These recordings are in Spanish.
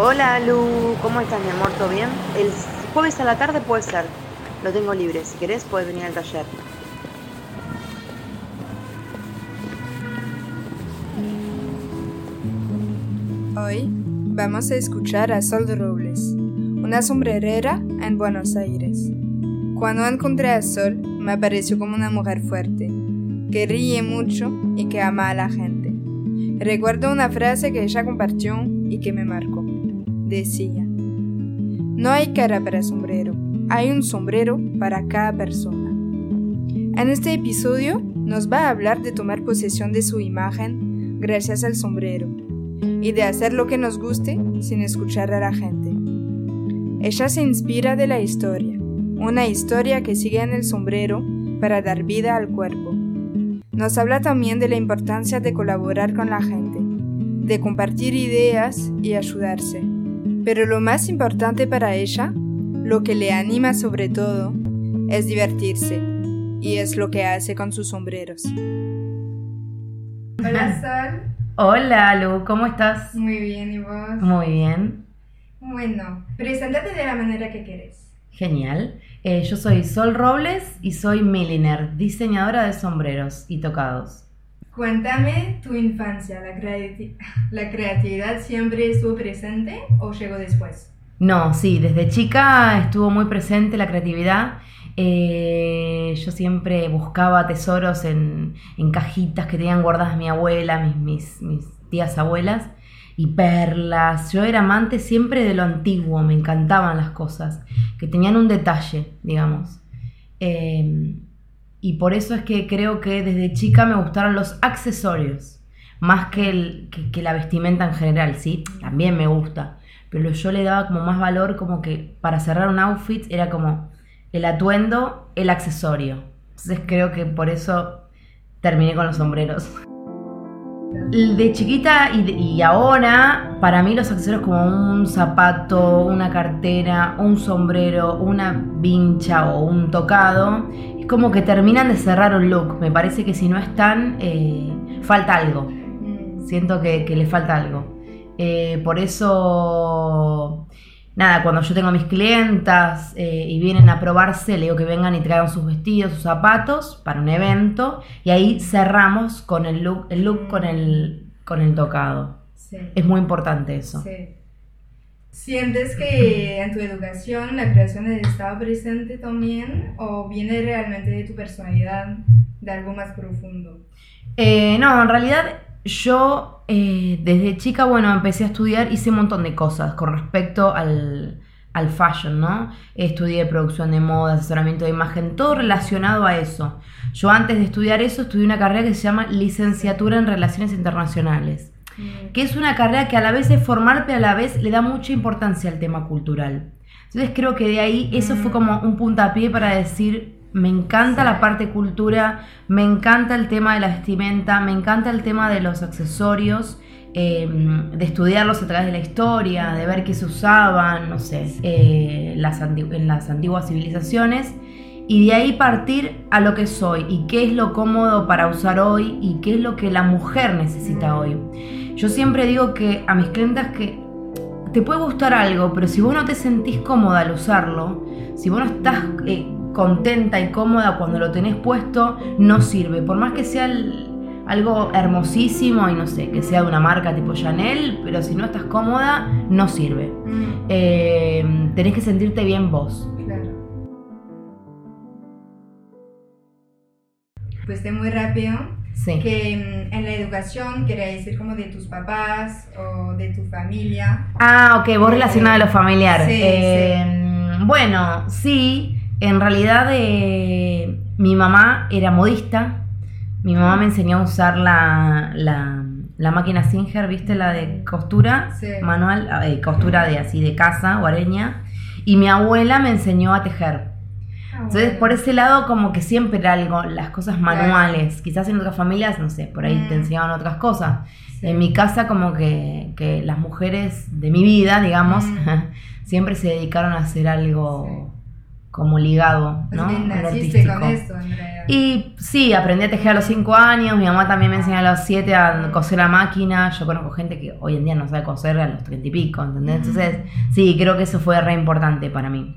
Hola Lu, ¿cómo estás mi amor? ¿Todo bien? El jueves a la tarde puede ser, lo tengo libre, si querés puedes venir al taller. Hoy vamos a escuchar a Sol Robles, una sombrerera en Buenos Aires. Cuando encontré a Sol, me pareció como una mujer fuerte, que ríe mucho y que ama a la gente. Recuerdo una frase que ella compartió y que me marcó. Decía, no hay cara para sombrero, hay un sombrero para cada persona. En este episodio nos va a hablar de tomar posesión de su imagen gracias al sombrero y de hacer lo que nos guste sin escuchar a la gente. Ella se inspira de la historia, una historia que sigue en el sombrero para dar vida al cuerpo. Nos habla también de la importancia de colaborar con la gente, de compartir ideas y ayudarse. Pero lo más importante para ella, lo que le anima sobre todo, es divertirse, y es lo que hace con sus sombreros. Hola Sol. Hola Lu, ¿cómo estás? Muy bien, ¿y vos? Muy bien, Bueno, preséntate de la manera que querés. genial. Eh, yo soy Sol Robles y soy milliner, diseñadora de sombreros y tocados. Cuéntame tu infancia, ¿la, creati- ¿la creatividad siempre estuvo presente o llegó después? No, sí, desde chica estuvo muy presente la creatividad. Eh, yo siempre buscaba tesoros en, en cajitas que tenían guardadas mi abuela, mis, mis, mis tías abuelas, y perlas. Yo era amante siempre de lo antiguo, me encantaban las cosas, que tenían un detalle, digamos. Eh, y por eso es que creo que desde chica me gustaron los accesorios, más que, el, que, la vestimenta en general, ¿sí? También me gusta, pero yo le daba como más valor, como que para cerrar un outfit era como el atuendo, el accesorio. Entonces creo que por eso terminé con los sombreros. De chiquita y, y ahora, para mí los accesorios como un zapato, una cartera, un sombrero, una vincha o un tocado, como que terminan de cerrar un look. Me parece que si no están, eh, falta algo. Mm, Siento que, que le falta algo. Eh, por eso, nada, cuando yo tengo a mis clientas eh, y vienen a probarse, le digo que vengan y traigan sus vestidos, sus zapatos para un evento y ahí cerramos con el look, el look con el, con el tocado. Sí, Es muy importante eso. sí. ¿Sientes que en tu educación la creación estaba presente también o viene realmente de tu personalidad, de algo más profundo? Eh, no, en realidad yo eh, desde chica, bueno, empecé a estudiar, hice un montón de cosas con respecto al, al fashion, ¿no? Estudié producción de moda, asesoramiento de imagen, todo relacionado a eso. Yo antes de estudiar eso estudié una carrera que se llama licenciatura en relaciones internacionales, Mm, que es una carrera que a la vez es formal, pero a la vez le da mucha importancia al tema cultural. Entonces creo que de ahí eso fue como un puntapié para decir, me encanta la parte cultura, me encanta el tema de la vestimenta, me encanta el tema de los accesorios, eh, de estudiarlos a través de la historia, de ver qué se usaban, no sé, eh, las en las antiguas civilizaciones. Y de ahí partir a lo que soy y qué es lo cómodo para usar hoy y qué es lo que la mujer necesita hoy. Yo siempre digo que a mis clientas que te puede gustar algo, pero si vos no te sentís cómoda al usarlo, si vos no estás eh, contenta y cómoda cuando lo tenés puesto, no sirve. Por más que sea el- algo hermosísimo y no sé, que sea de una marca tipo Chanel, pero si no estás cómoda, no sirve. mm, Eh, tenés que sentirte bien vos. claro. Pues de muy rápido, Sí. que en la educación quería decir como de tus papás o de tu familia. Ah, ok, vos relacionado a lo familiar. Sí, Eh, Bueno, sí, En realidad, eh, mi mamá era modista. Mi mamá me enseñó a usar la, la, la máquina Singer, ¿viste? La de costura Sí. manual, eh, costura de así de casa, guareña. Y mi abuela me enseñó a tejer. Entonces, por ese lado, como que siempre era algo, las cosas manuales. Quizás en otras familias, no sé, por ahí te Mm. enseñaban otras cosas. Sí. En mi casa, como que, que las mujeres de mi vida, digamos, Mm. siempre se dedicaron a hacer algo como ligado, Pues ¿no? bien, naciste con en realidad. Y sí, aprendí a tejer a los 5 años, mi mamá también me enseñó a los 7 a coser a máquina, yo conozco gente que hoy en día no sabe coser a los 30 y pico, ¿entendés? Entonces, sí, creo que eso fue re importante para mí.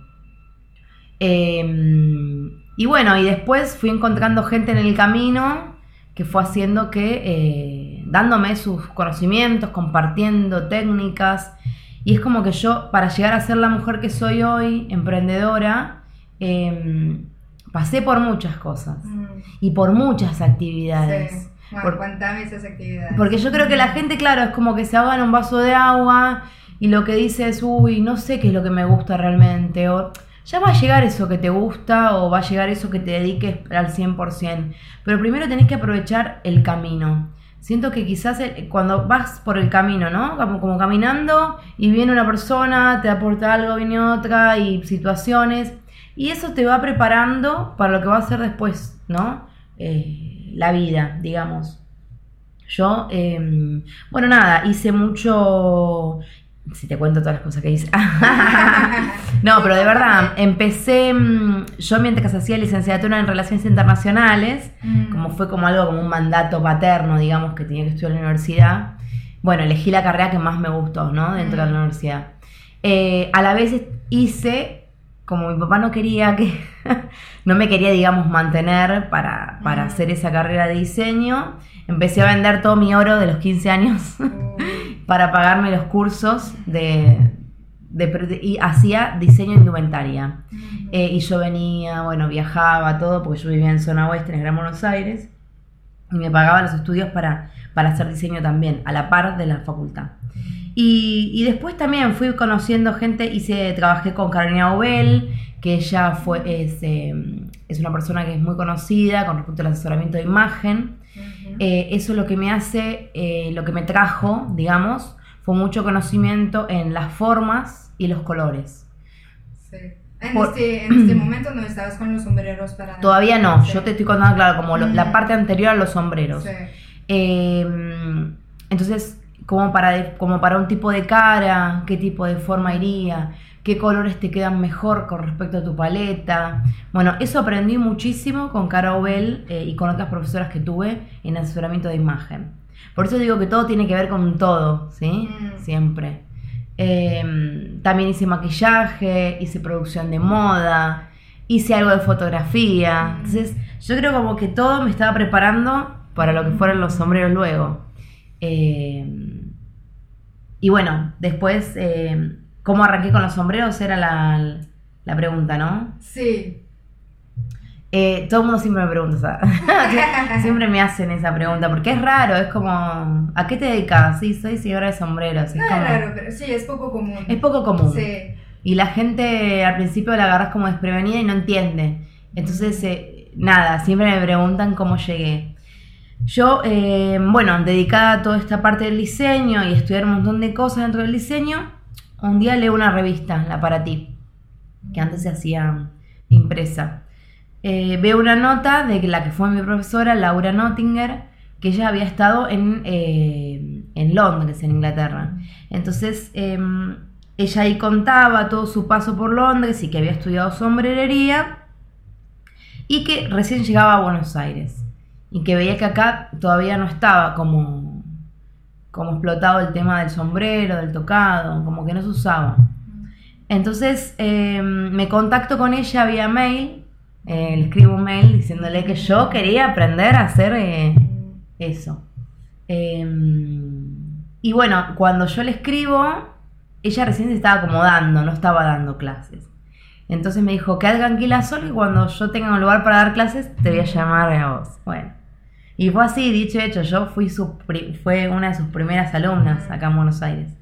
Eh, y bueno, y después fui encontrando gente en el camino que fue haciendo que, eh, dándome sus conocimientos, compartiendo técnicas, y es como que yo, para llegar a ser la mujer que soy hoy, emprendedora, eh, pasé por muchas cosas Mm, y por muchas actividades. sí. Bueno, Por- cuéntame esas actividades. porque yo creo que la gente, claro, es como que se ahoga en un vaso de agua y lo que dice es, uy, no sé qué es lo que me gusta realmente. O ya va a llegar eso que te gusta o va a llegar eso que te dediques al 100%. Pero primero tenés que aprovechar el camino. Siento que quizás cuando vas por el camino, ¿no? Como, como caminando y viene una persona, te aporta algo, viene otra y situaciones. Y eso te va preparando para lo que va a ser después, ¿no? Eh, la vida, digamos. Yo, eh, bueno, nada, hice mucho. Si te cuento todas las cosas que hice. no, pero de verdad, empecé. mm, Yo, mientras hacía licenciatura en Relaciones Internacionales, Mm, como fue como algo como un mandato paterno, digamos, que tenía que estudiar en la universidad. Bueno, elegí la carrera que más me gustó, ¿no? Dentro de la Mm. universidad. Eh, a la vez hice, como mi papá no quería que, no me quería, digamos, mantener para, para Mm. hacer esa carrera de diseño, empecé a vender todo mi oro de los 15 años uy, para pagarme los cursos de, y hacía diseño de indumentaria. Eh, y yo venía, bueno, viajaba, todo, porque yo vivía en zona oeste, en el Gran Buenos Aires, y me pagaba los estudios para, para hacer diseño también, a la par de la facultad. Y, y después también fui conociendo gente, hice, trabajé con Carolina Obel, que ella fue, es, eh, es una persona que es muy conocida con respecto al asesoramiento de imagen. Ujú. Eh, eso lo que me hace, eh, lo que me trajo, digamos, fue mucho conocimiento en las formas y los colores. Sí. En, Por- este, en este momento no estabas con los sombreros para. Todavía no, Sí. yo te estoy contando, claro, como lo- la parte anterior a los sombreros. Sí. Eh, entonces, como para, de- como para un tipo de cara, qué tipo de forma iría, qué colores te quedan mejor con respecto a tu paleta. Bueno, eso aprendí muchísimo con Cara Obel eh, y con otras profesoras que tuve en asesoramiento de imagen. Por eso digo que todo tiene que ver con todo, ¿sí? Mm. Siempre. Eh, también hice maquillaje, hice producción de moda, hice algo de fotografía. Mm. Entonces, yo creo como que todo me estaba preparando para lo que fueron los sombreros luego. Eh, y bueno, después, eh, ¿cómo arranqué con los sombreros? Era la, la pregunta, ¿no? Sí. Eh, todo el mundo siempre me pregunta, siempre me hacen esa pregunta, porque es raro, es como, ¿a qué te dedicas? Sí, soy señora de sombreros. No es como- raro, pero sí, es poco común. es poco común. Sí. Y la gente al principio la agarras como desprevenida y no entiende. Entonces, eh, nada, siempre me preguntan cómo llegué. Yo, eh, bueno, dedicada a toda esta parte del diseño y estudiar un montón de cosas dentro del diseño, un día leo una revista, la para ti, que antes se hacía impresa. Eh, veo una nota de la que fue mi profesora, Laura Nottinger, que ella había estado en, eh, en Londres, en Inglaterra. Entonces, em, ella ahí contaba todo su paso por Londres y que había estudiado sombrerería y que recién llegaba a Buenos Aires y que veía que acá todavía no estaba como, como explotado el tema del sombrero, del tocado, como que no se usaba. Entonces eh, me contacto con ella vía mail, eh, le escribo un mail diciéndole que yo quería aprender a hacer eh, eso. Eh, y bueno, cuando yo le escribo, ella recién se estaba acomodando, no estaba dando clases. Entonces me dijo, quédate tranquila solo y cuando yo tenga un lugar para dar clases, te voy a llamar a vos. Bueno. Y fue así, dicho y hecho, yo fui su fue una de sus primeras alumnas acá en Buenos Aires.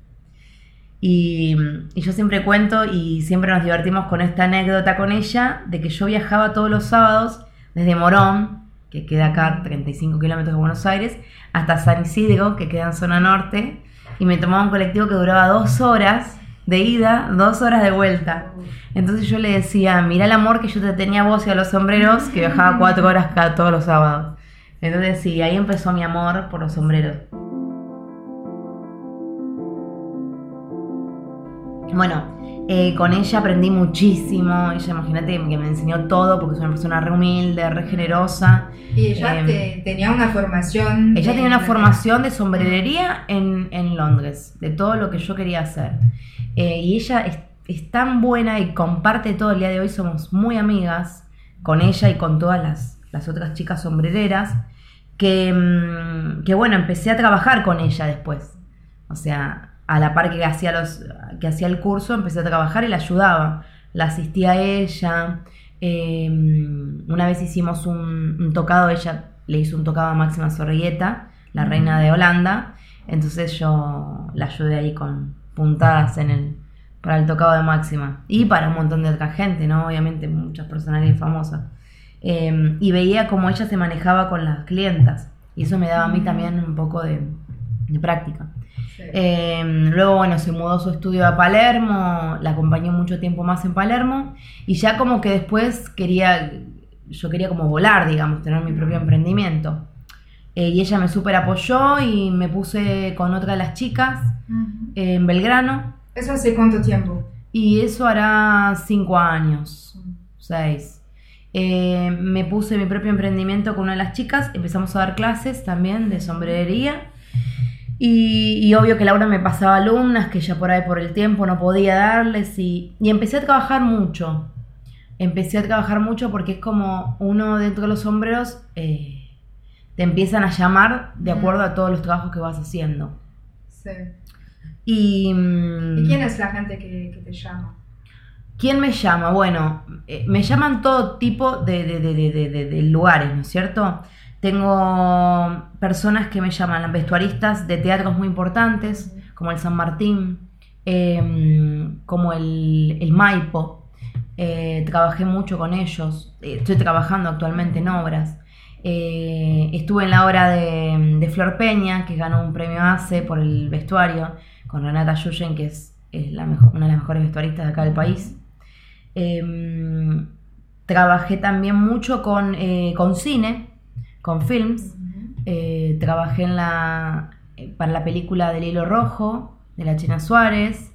Y, y yo siempre cuento y siempre nos divertimos con esta anécdota con ella de que yo viajaba todos los sábados desde Morón, que queda acá 35 kilómetros de Buenos Aires, hasta San Isidro, que queda en zona norte, y me tomaba un colectivo que duraba dos horas de ida, dos horas de vuelta. Entonces yo le decía, mira el amor que yo te tenía a vos y a los sombreros, que viajaba cuatro horas cada, todos los sábados. Entonces sí, ahí empezó mi amor por los sombreros. Bueno, eh, con ella aprendí muchísimo. Ella, imagínate, que me enseñó todo porque es una persona re humilde, re generosa. Y ella Em, te- tenía una formación. Ella tenía una formación de sombrerería en, en Londres, de todo lo que yo quería hacer. Eh, y ella es, es tan buena y comparte todo el día de hoy, somos muy amigas con ella y con todas las, las otras chicas sombrereras, que, mm, que bueno, empecé a trabajar con ella después. O sea, a la par que hacía, los, que hacía el curso, empecé a trabajar y la ayudaba. La asistía a ella. eh, una vez hicimos un, un tocado, ella le hizo un tocado a Máxima Sorrieta, la reina de Holanda. Entonces yo la ayudé ahí con puntadas en el, para el tocado de Máxima. Y para un montón de otra gente, ¿no? Obviamente muchas personalidades famosas. Eh, y veía cómo ella se manejaba con las clientas. Y eso me daba a mí también un poco de, de práctica. Sí. Eh, luego, bueno, se mudó su estudio a Palermo, la acompañó mucho tiempo más en Palermo y ya como que después quería, yo quería como volar, digamos, tener mi propio emprendimiento. Eh, y ella me súper apoyó y me puse con otra de las chicas Ujú. eh, en Belgrano ¿Eso hace cuánto tiempo? y eso hará cinco años, seis. Eh, me puse mi propio emprendimiento con una de las chicas, empezamos a dar clases también de sombrerería. Y, y obvio que Laura me pasaba alumnas que ya por ahí por el tiempo no podía darles y, y empecé a trabajar mucho. Empecé a trabajar mucho porque es como uno dentro de los sombreros eh, te empiezan a llamar de acuerdo a todos los trabajos que vas haciendo. Sí. Y, mm, ¿Y quién es la gente que, que te llama? ¿Quién me llama? Bueno, eh, me llaman todo tipo de, de- de- de- lugares, ¿no es cierto? Tengo personas que me llaman vestuaristas de teatros muy importantes, como el San Martín, eh, como el, el Maipo. Eh, trabajé mucho con ellos. Eh, estoy trabajando actualmente en obras. Estuve en la obra de, Flor Peña, que ganó un premio ACE por el vestuario, con Renata Yuyen, que es, es la mejo- una de las mejores vestuaristas de acá del país. Eh, trabajé también mucho con, eh, con cine, con films. Eh, trabajé en la, para la película del hilo rojo, de la China Suárez.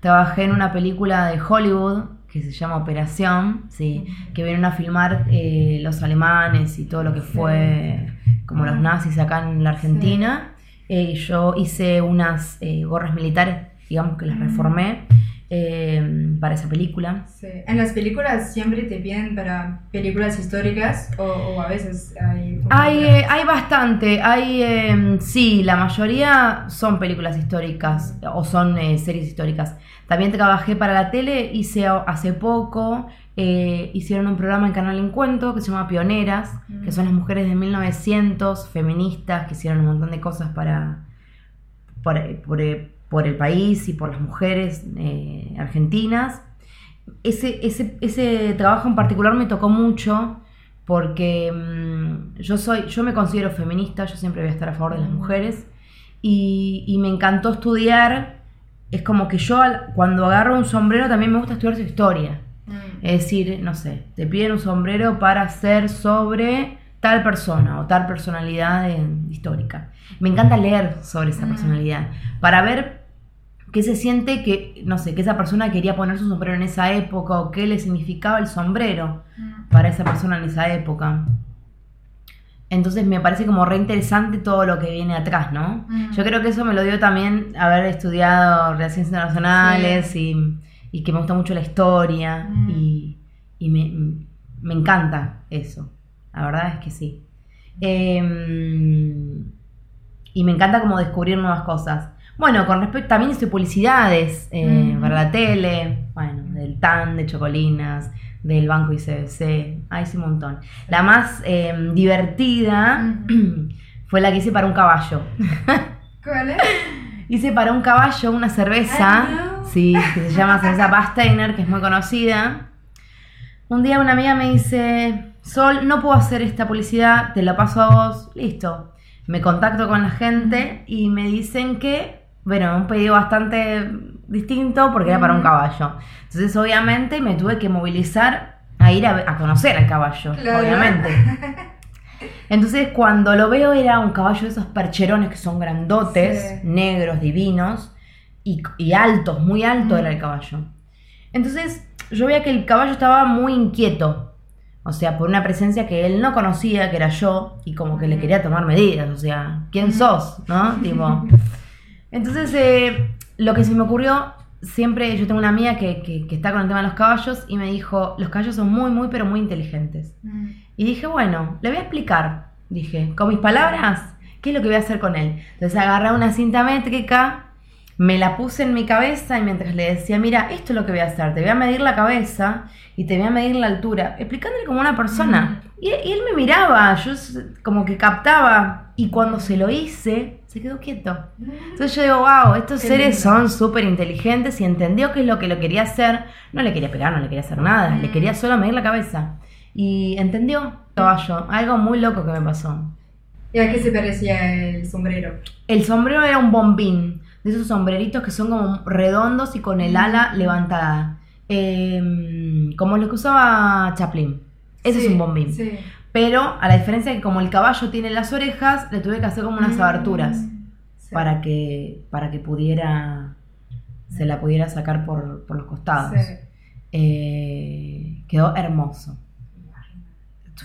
Trabajé en una película de Hollywood que se llama Operación, sí, que vinieron a filmar eh, los alemanes y todo lo que fue como los nazis acá en la Argentina. Eh, yo hice unas eh, gorras militares, digamos que las reformé eh, para esa película. Sí. En las películas siempre te piden para películas históricas o, o a veces hay... Hay, eh, hay bastante, hay, eh, sí, la mayoría son películas históricas o son eh, series históricas. También trabajé para la tele, hice hace poco, eh, hicieron un programa en Canal Encuentro que se llama Pioneras, que son las mujeres de 1900, feministas, que hicieron un montón de cosas para, eh, por, el país y por las mujeres eh, argentinas. Ese, ese, ese trabajo en particular me tocó mucho porque mm, yo soy, yo me considero feminista, yo siempre voy a estar a favor de las mujeres y, y me encantó estudiar. Es como que yo al- cuando agarro un sombrero también me gusta estudiar su historia. Mm. Es decir, no sé, te piden un sombrero para hacer sobre tal persona o tal personalidad histórica. Me encanta leer sobre esa personalidad para ver qué se siente que, no sé, que esa persona quería poner su sombrero en esa época o qué le significaba el sombrero Mm. para esa persona en esa época. Entonces me parece como re interesante todo lo que viene atrás, ¿no? Mm. Yo creo que eso me lo dio también haber estudiado Relaciones Internacionales y, y que me gusta mucho la historia Mm. y, y me, me encanta eso. La verdad es que sí. Em, y me encanta como descubrir nuevas cosas. Bueno, con respecto, también hice publicidades eh, Mm. para la tele, bueno, del TAN, de Chocolinas, del Banco ICBC, ah, hice un montón. La más em, divertida fue la que hice para un caballo. ¿Cuál es? hice para un caballo una cerveza, no. sí, que se llama cerveza Basteiner, que es muy conocida. Un día una amiga me dice, Sol, no puedo hacer esta publicidad, te la paso a vos, listo. Me contacto con la gente y me dicen que, bueno, un pedido bastante distinto porque era para un caballo. Entonces, obviamente, me tuve que movilizar a ir a, a conocer al caballo, Claro. obviamente. Entonces, cuando lo veo, era un caballo de esos percherones que son grandotes, Sí. negros, divinos y, y altos, muy alto Mm. era el caballo. Entonces, yo veía que el caballo estaba muy inquieto. O sea, por una presencia que él no conocía, que era yo, y como que le quería tomar medidas. O sea, ¿quién sos? ¿No? Tipo. Entonces, eh, lo que se me ocurrió, siempre yo tengo una amiga que, que- que está con el tema de los caballos y me dijo, los caballos son muy, muy, pero muy inteligentes. Mm. Y dije, bueno, le voy a explicar, dije, con mis palabras, qué es lo que voy a hacer con él. Entonces agarré una cinta métrica, me la puse en mi cabeza y mientras le decía, mira, esto es lo que voy a hacer, te voy a medir la cabeza y te voy a medir la altura, explicándole como una persona. Y, y él me miraba, yo como que captaba y cuando se lo hice, se quedó quieto. Entonces yo digo, wow, estos Qué seres lindo. son súper inteligentes y entendió qué es lo que lo quería hacer. No le quería pegar, no le quería hacer nada, le Mm. quería solo medir la cabeza. Y entendió, caballo, algo muy loco que me pasó. ¿Y a qué se parecía el sombrero? El sombrero era un bombín, de esos sombreritos que son como redondos y con el ala levantada. Eh, como lo que usaba Chaplin. Ese es un bombín. Sí. Pero a la diferencia que como el caballo tiene las orejas, le tuve que hacer como unas Mm, aberturas. sí. para que para que pudiera se la pudiera sacar por, por los costados Sí. Eh, quedó hermoso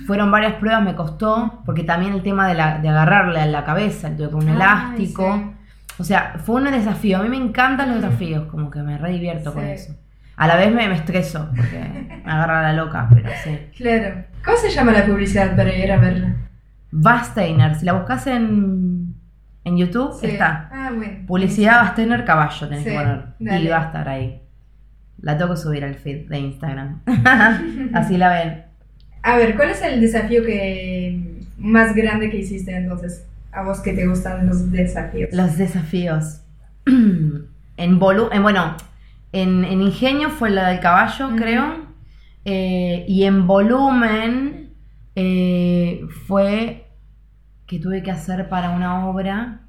fueron varias pruebas me costó porque también el tema de, la- de agarrarle a la cabeza tuve con un Ay, elástico o sea fue un desafío a mí me encantan los Mm. desafíos como que me re divierto con eso a la vez me, me estreso porque me agarra la loca pero sí Claro. ¿Cómo se llama la publicidad para ir a verla? Basteiner si la buscas en en YouTube Sí. está Ah, bueno. Publicidad Basteiner Caballo tenés Sí, que poner. Y va a estar ahí. La tengo que subir al feed de Instagram. Así la ven. A ver, ¿cuál es el desafío que más grande que hiciste entonces? A vos que te gustan los desafíos. Los desafíos. en, volu en bueno, en, en ingenio fue la del caballo, creo. Eh, y en volumen eh, fue que tuve que hacer para una obra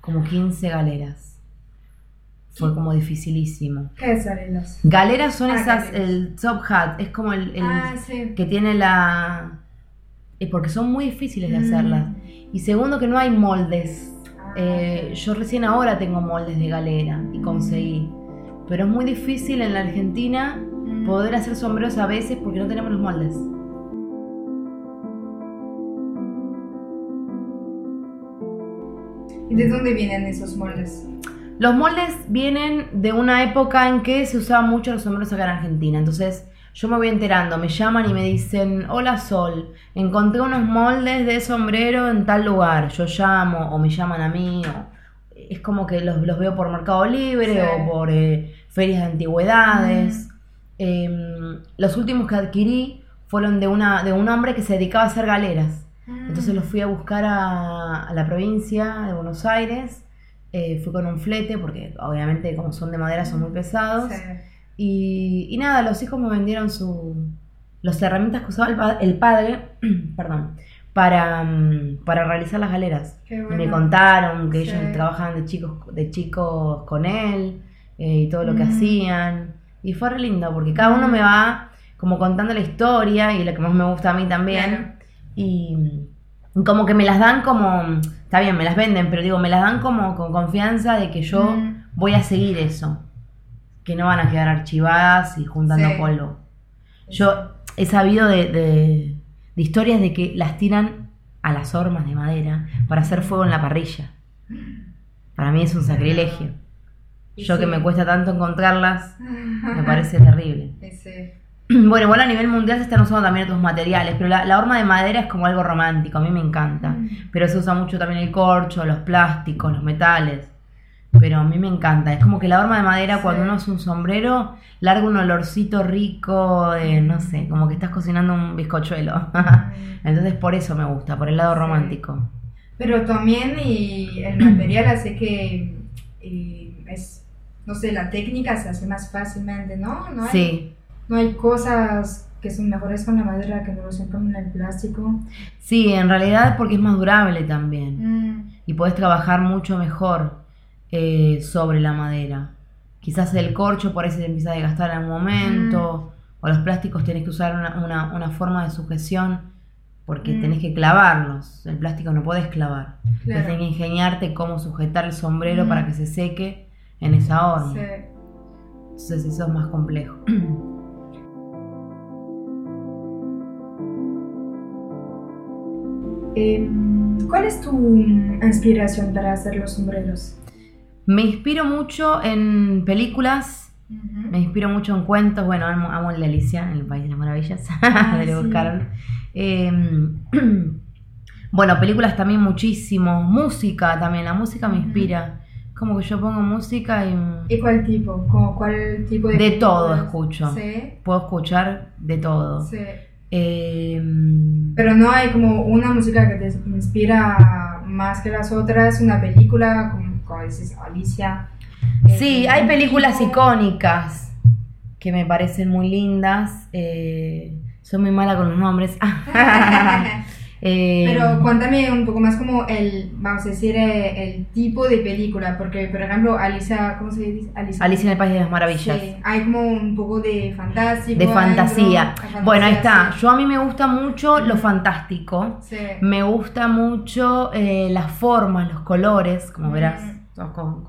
como 15 galeras. Fue como dificilísimo. ¿Qué salen los? Galeras son Ah, esas, galeras. el top hat, es como el, el- Ah, sí. que tiene la... eh, porque son muy difíciles de Mm. hacerlas. Y segundo que no hay moldes. Ah, Eh, yo recién ahora tengo moldes de galera y conseguí. Pero es muy difícil en la Argentina mm. poder hacer sombreros a veces porque no tenemos los moldes. ¿Y de dónde vienen esos moldes? Los moldes vienen de una época en que se usaban mucho los sombreros acá en Argentina. Entonces yo me voy enterando, me llaman y me dicen, hola Sol, encontré unos moldes de sombrero en tal lugar. Yo llamo o me llaman a mí. o- es como que los, los veo por Mercado Libre Sí. o por eh, ferias de antigüedades. Em, los últimos que adquirí fueron de, una, de un hombre que se dedicaba a hacer galeras. Entonces los fui a buscar a, a la provincia de Buenos Aires. Eh, fui con un flete, porque obviamente como son de madera son muy pesados. Sí. Y, y nada, los hijos me vendieron su, las herramientas que usaba el, pa- el padre perdón, para, mm, para realizar las galeras. Bueno. me contaron que Sí. ellos trabajaban de chicos, de chicos con él eh, y todo lo que Mm. hacían. Y fue re lindo, porque cada uno me va como contando la historia y lo que más me gusta a mí también. Claro. Y y como que me las dan como, está bien, me las venden, pero digo, me las dan como con confianza de que yo Mm. voy a seguir eso. Que no van a quedar archivadas y juntando Sí. polvo. Yo he sabido de, de- de historias de que las tiran a las hormas de madera para hacer fuego en la parrilla. Para mí es un sacrilegio. Y Yo que me cuesta tanto encontrarlas, me parece terrible. Sí. Bueno, igual a nivel mundial se están usando también otros materiales, pero la, la horma de madera es como algo romántico, a mí me encanta. Mm. Pero se usa mucho también el corcho, los plásticos, los metales. Pero a mí me encanta. Es como que la horma de madera, Sí. cuando uno hace un sombrero, larga un olorcito rico de, no sé, como que estás cocinando un bizcochuelo. Entonces por eso me gusta, por el lado Sí. romántico. Pero también y el material hace que eh, es, no sé, la técnica se hace más fácilmente, ¿no? No hay, Sí, no hay cosas que son mejores con la madera que no lo son con el plástico. sí, en realidad porque es más durable también. Mm, y podés trabajar mucho mejor eh, sobre la madera. Quizás el corcho por ahí se te empieza a desgastar en algún momento, o los plásticos tenés que usar una, una- una forma de sujeción porque Mm. tenés que clavarlos. El plástico no podés clavar. Entonces claro. tenés que ingeniarte cómo sujetar el sombrero Mm. para que se seque en esa horma. Sí. Entonces eso es más complejo. Em, ¿Cuál es tu inspiración para hacer los sombreros? Me inspiro mucho en películas. Me inspiro mucho en cuentos. Bueno, amo, amo la Alicia en el País de las Maravillas. Ah, sí. Carroll. Eh, bueno, películas también muchísimo. Música también. La música me inspira. Como que yo pongo música y ¿Y cuál tipo? ¿Cómo, ¿Cuál tipo de De todo escucho. Sí, puedo escuchar de todo. sí. Eh, Pero no hay como una música que te inspira más que las otras, una película, como, como dices, Alicia. eh, sí, hay un películas tipo. icónicas que me parecen muy lindas. Eh, soy muy mala con los nombres. Eh, Pero cuéntame un poco más como el, vamos a decir, eh, el tipo de película, porque por ejemplo, Alicia, ¿cómo se dice? Alicia. Alicia en el País de las Maravillas. Sí, hay como un poco de fantástico. De fantasía. adentro, Bueno, ahí está. Yo a mí me gusta mucho lo fantástico. Sí. Me gusta mucho eh, las formas, los colores, como verás, todos con-.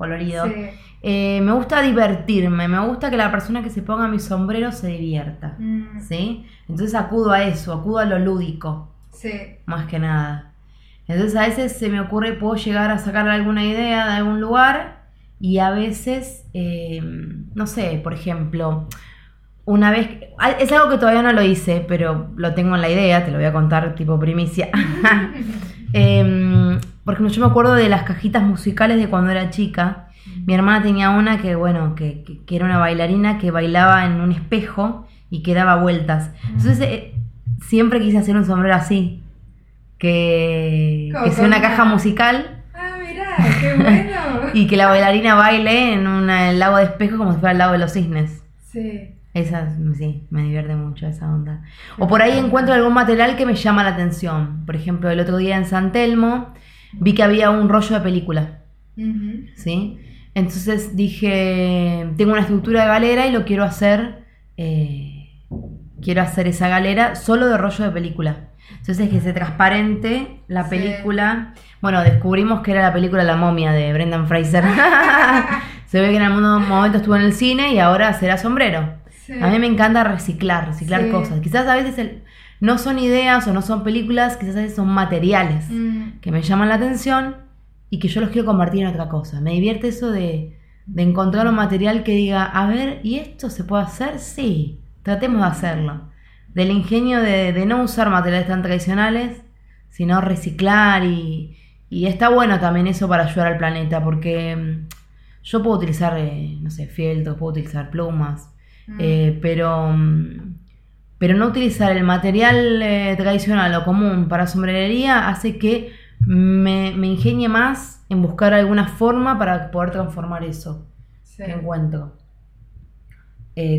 Eh, me gusta divertirme, me gusta que la persona que se ponga mi sombrero se divierta. Mm, ¿Sí? Entonces acudo a eso, acudo a lo lúdico, sí. más que nada. Entonces a veces se me ocurre, puedo llegar a sacar alguna idea de algún lugar y a veces, eh, no sé, por ejemplo, una vez, ah, es algo que todavía no lo hice, pero lo tengo en la idea, te lo voy a contar tipo primicia. Em, por ejemplo, yo me acuerdo de las cajitas musicales de cuando era chica. Mi hermana tenía una que, bueno, que, que- que era una bailarina que bailaba en un espejo y que daba vueltas. Entonces, eh, siempre quise hacer un sombrero así. Que, que sea una caja musical Ah, mira, qué bueno. y que la bailarina baile en una- el lago de espejo como si fuera el lago de los cisnes. Sí. Esa, sí, me divierte mucho esa onda. O por ahí encuentro algún material que me llama la atención. Por ejemplo, el otro día en San Telmo vi que había un rollo de película. ¿sí? Entonces dije, tengo una estructura de galera y lo quiero hacer, eh, quiero hacer esa galera solo de rollo de película. Entonces que se transparente la Sí. película. Bueno, descubrimos que era la película La momia de Brendan Fraser. se ve que en algún momento estuvo en el cine y ahora será sombrero. Sí. A mí me encanta reciclar, reciclar Sí. cosas. Quizás a veces el- no son ideas o no son películas, quizás a veces son materiales Mm, que me llaman la atención y que yo los quiero convertir en otra cosa. Me divierte eso de, de encontrar un material que diga, a ver, ¿y esto se puede hacer? Sí, tratemos de hacerlo. Del ingenio de, de no usar materiales tan tradicionales, sino reciclar y, y está bueno también eso para ayudar al planeta, porque mm, yo puedo utilizar, eh, no sé, fieltros, puedo utilizar plumas, mm. eh, pero, mm, pero no utilizar el material eh, tradicional o común para sombrerería hace que me, me ingenie más en buscar alguna forma para poder transformar eso Sí. que encuentro.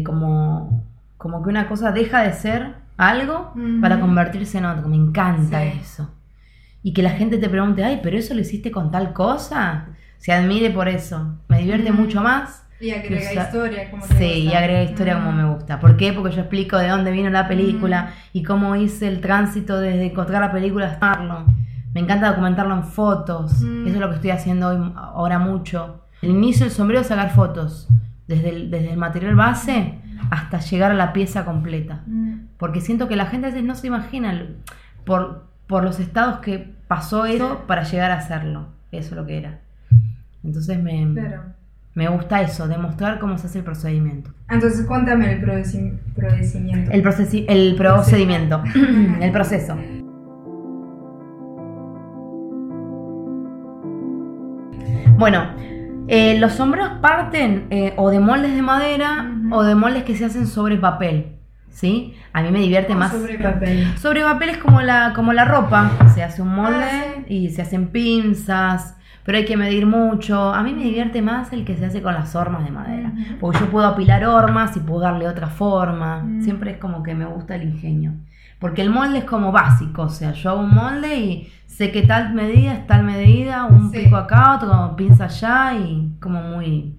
Como, como que una cosa deja de ser algo para convertirse en otro. Me encanta Sí. eso. Y que la gente te pregunte, ay, pero eso lo hiciste con tal cosa. Se admire por eso. Me divierte mucho más Y agrega usa- historia, como te Sí, y gusta. agrega historia como me gusta. ¿Por qué? Porque yo explico de dónde vino la película y cómo hice el tránsito desde encontrar la película hasta verlo. Me encanta documentarlo en fotos. Eso es lo que estoy haciendo hoy, ahora mucho. El inicio del sombrero es sacar fotos. Desde el, desde el material base hasta llegar a la pieza completa. Mm, Porque siento que la gente a veces no se imagina por, por los estados que pasó eso para llegar a hacerlo. Eso es lo que era. Entonces me, Claro. me gusta eso, demostrar cómo se hace el procedimiento. Entonces, cuéntame el procedimiento. El, procesi- el procedimiento, el proceso. Bueno, eh, los sombreros parten eh, o de moldes de madera o de moldes que se hacen sobre papel, ¿sí? A mí me divierte más. Sobre papel. Sobre papel es como la, como la ropa, se hace un molde Ah, y se hacen pinzas. pero hay que medir mucho. A mí me divierte más el que se hace con las hormas de madera, porque yo puedo apilar hormas y puedo darle otra forma. Siempre es como que me gusta el ingenio. Porque el molde es como básico, o sea, yo hago un molde y sé que tal medida es tal medida, un Sí. pico acá, otro pinza allá y como muy,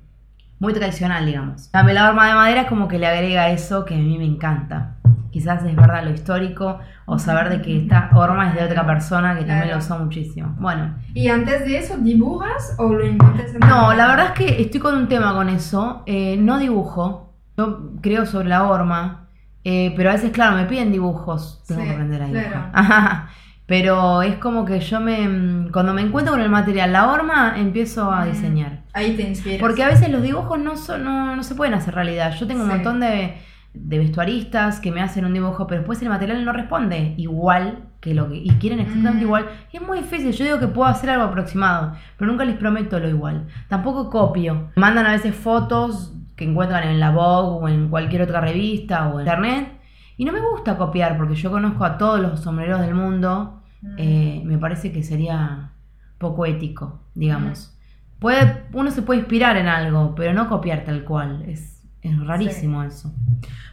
muy tradicional, digamos. La la horma de madera es como que le agrega eso que a mí me encanta. Quizás es verdad lo histórico o saber de que esta horma es de otra persona que también Claro. lo usó muchísimo. Bueno, ¿Y antes de eso dibujas o lo inventas de no, la verdad es que estoy con un tema con eso. Eh, no dibujo. Yo creo sobre la horma. Eh, pero a veces, claro, me piden dibujos. Tengo Sí, que aprender a dibujar. claro. pero es como que yo me. Cuando me encuentro con el material, la horma, empiezo a Mm. diseñar. Ahí te inspiras. Porque a veces los dibujos no, son, no, no se pueden hacer realidad. Yo tengo un Sí. montón de, de vestuaristas que me hacen un dibujo, pero después el material no responde igual que lo que. Y quieren exactamente Mm. igual. Y es muy difícil. Yo digo que puedo hacer algo aproximado, pero nunca les prometo lo igual. Tampoco copio. Mandan a veces fotos que encuentran en la Vogue o en cualquier otra revista o en internet. Y no me gusta copiar porque yo conozco a todos los sombreros del mundo. Mm. Eh, me parece que sería poco ético, digamos. Puede, uno se puede inspirar en algo, pero no copiar tal cual. Es, es rarísimo eso.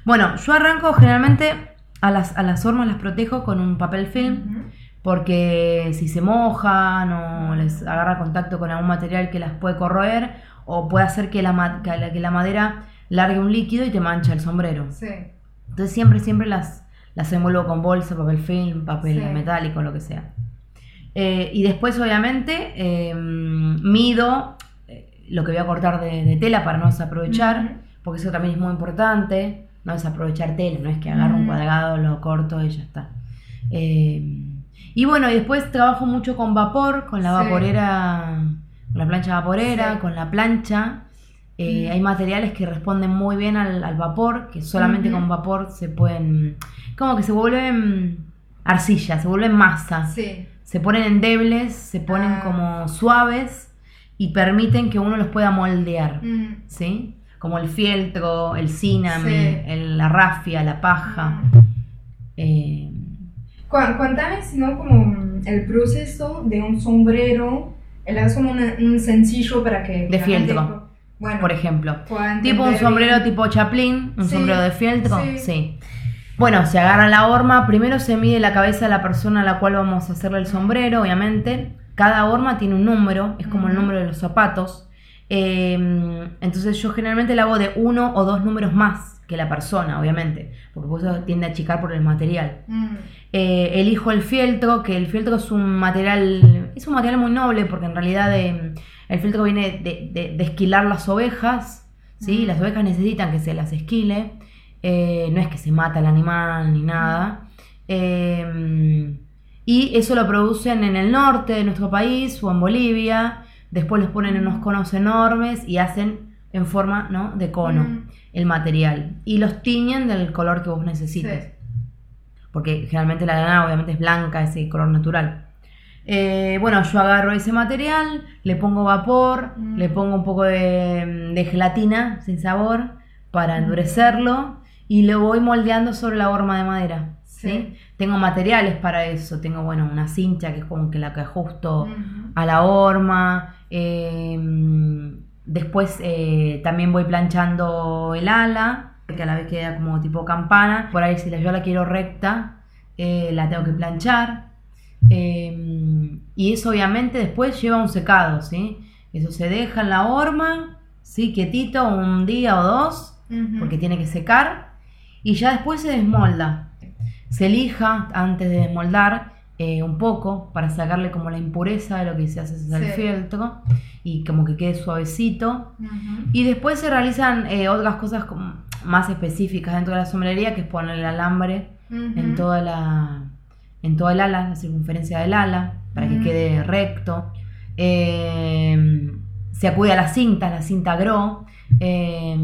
Bueno, yo arranco generalmente a las, a las hormas las protejo con un papel film, porque si se mojan o les agarra contacto con algún material que las puede corroer, o puede hacer que la, que la, madera largue un líquido y te mancha el sombrero. Sí. Entonces siempre, siempre las, las envuelvo con bolsa, papel film, papel Sí. metálico, lo que sea. Eh, y después, obviamente, eh, mido eh, lo que voy a cortar de, de tela para no desaprovechar, porque eso también es muy importante, no desaprovechar tela, no es que agarro un cuadrado, lo corto y ya está. Eh, y bueno, y después trabajo mucho con vapor, con la Sí. vaporera, con la plancha vaporera, Sí. con la plancha. Eh. Hay materiales que responden muy bien al, al vapor, que solamente con vapor se pueden, como que se vuelven arcilla, se vuelven masa, Sí. se ponen endebles, se ponen Ah. como suaves y permiten que uno los pueda moldear, Mm. ¿sí? Como el fieltro, el Sí. el- la rafia, la paja. Eh, Cu- Cuéntame, si no, como el proceso de un sombrero, es como una- un sencillo para que... De gente fieltro, Bueno, por ejemplo. Tipo un sombrero bien. tipo chaplín, un Sí, sombrero de fieltro, sí. sí. Bueno, se agarra la horma, primero se mide la cabeza de la persona a la cual vamos a hacerle el sombrero, obviamente. Cada horma tiene un número, es como el número de los zapatos. Eh, entonces yo generalmente la hago de uno o dos números más que la persona, obviamente, porque por eso tiende a achicar por el material. Mm. Eh, elijo el fieltro, que el fieltro es un material, es un material muy noble porque en realidad eh, el fieltro viene de, de- de esquilar las ovejas, ¿sí? Mm. Las ovejas necesitan que se las esquile, eh, no es que se mata el animal ni nada. Eh, y eso lo producen en el norte de nuestro país o en Bolivia, después los ponen en unos conos enormes y hacen en forma ¿no? de cono el material y los tiñen del color que vos necesites Sí. porque generalmente la lana obviamente es blanca, ese color natural. Eh, bueno, yo agarro ese material, le pongo vapor, Mm. le pongo un poco de, de gelatina sin sabor para endurecerlo y lo voy moldeando sobre la horma de madera. ¿sí? Sí. Tengo materiales para eso, tengo bueno, una cincha que es como que la que ajusto a la horma. eh, después eh, también voy planchando el ala, que a la vez queda como tipo campana. Por ahí si la- yo la quiero recta, eh, la tengo que planchar. Eh, y eso obviamente después lleva un secado, ¿sí? Eso se deja en la horma, ¿sí? Quietito un día o dos, porque tiene que secar. Y ya después se desmolda. Se lija antes de desmoldar eh, un poco para sacarle como la impureza de lo que se hace es el Sí. fieltro y como que quede suavecito. Y después se realizan eh, otras cosas como más específicas dentro de la sombrería, que es poner el alambre en toda la en toda el ala, la circunferencia del ala, para que quede recto. Eh, se acude a la cinta, la cinta gro, eh,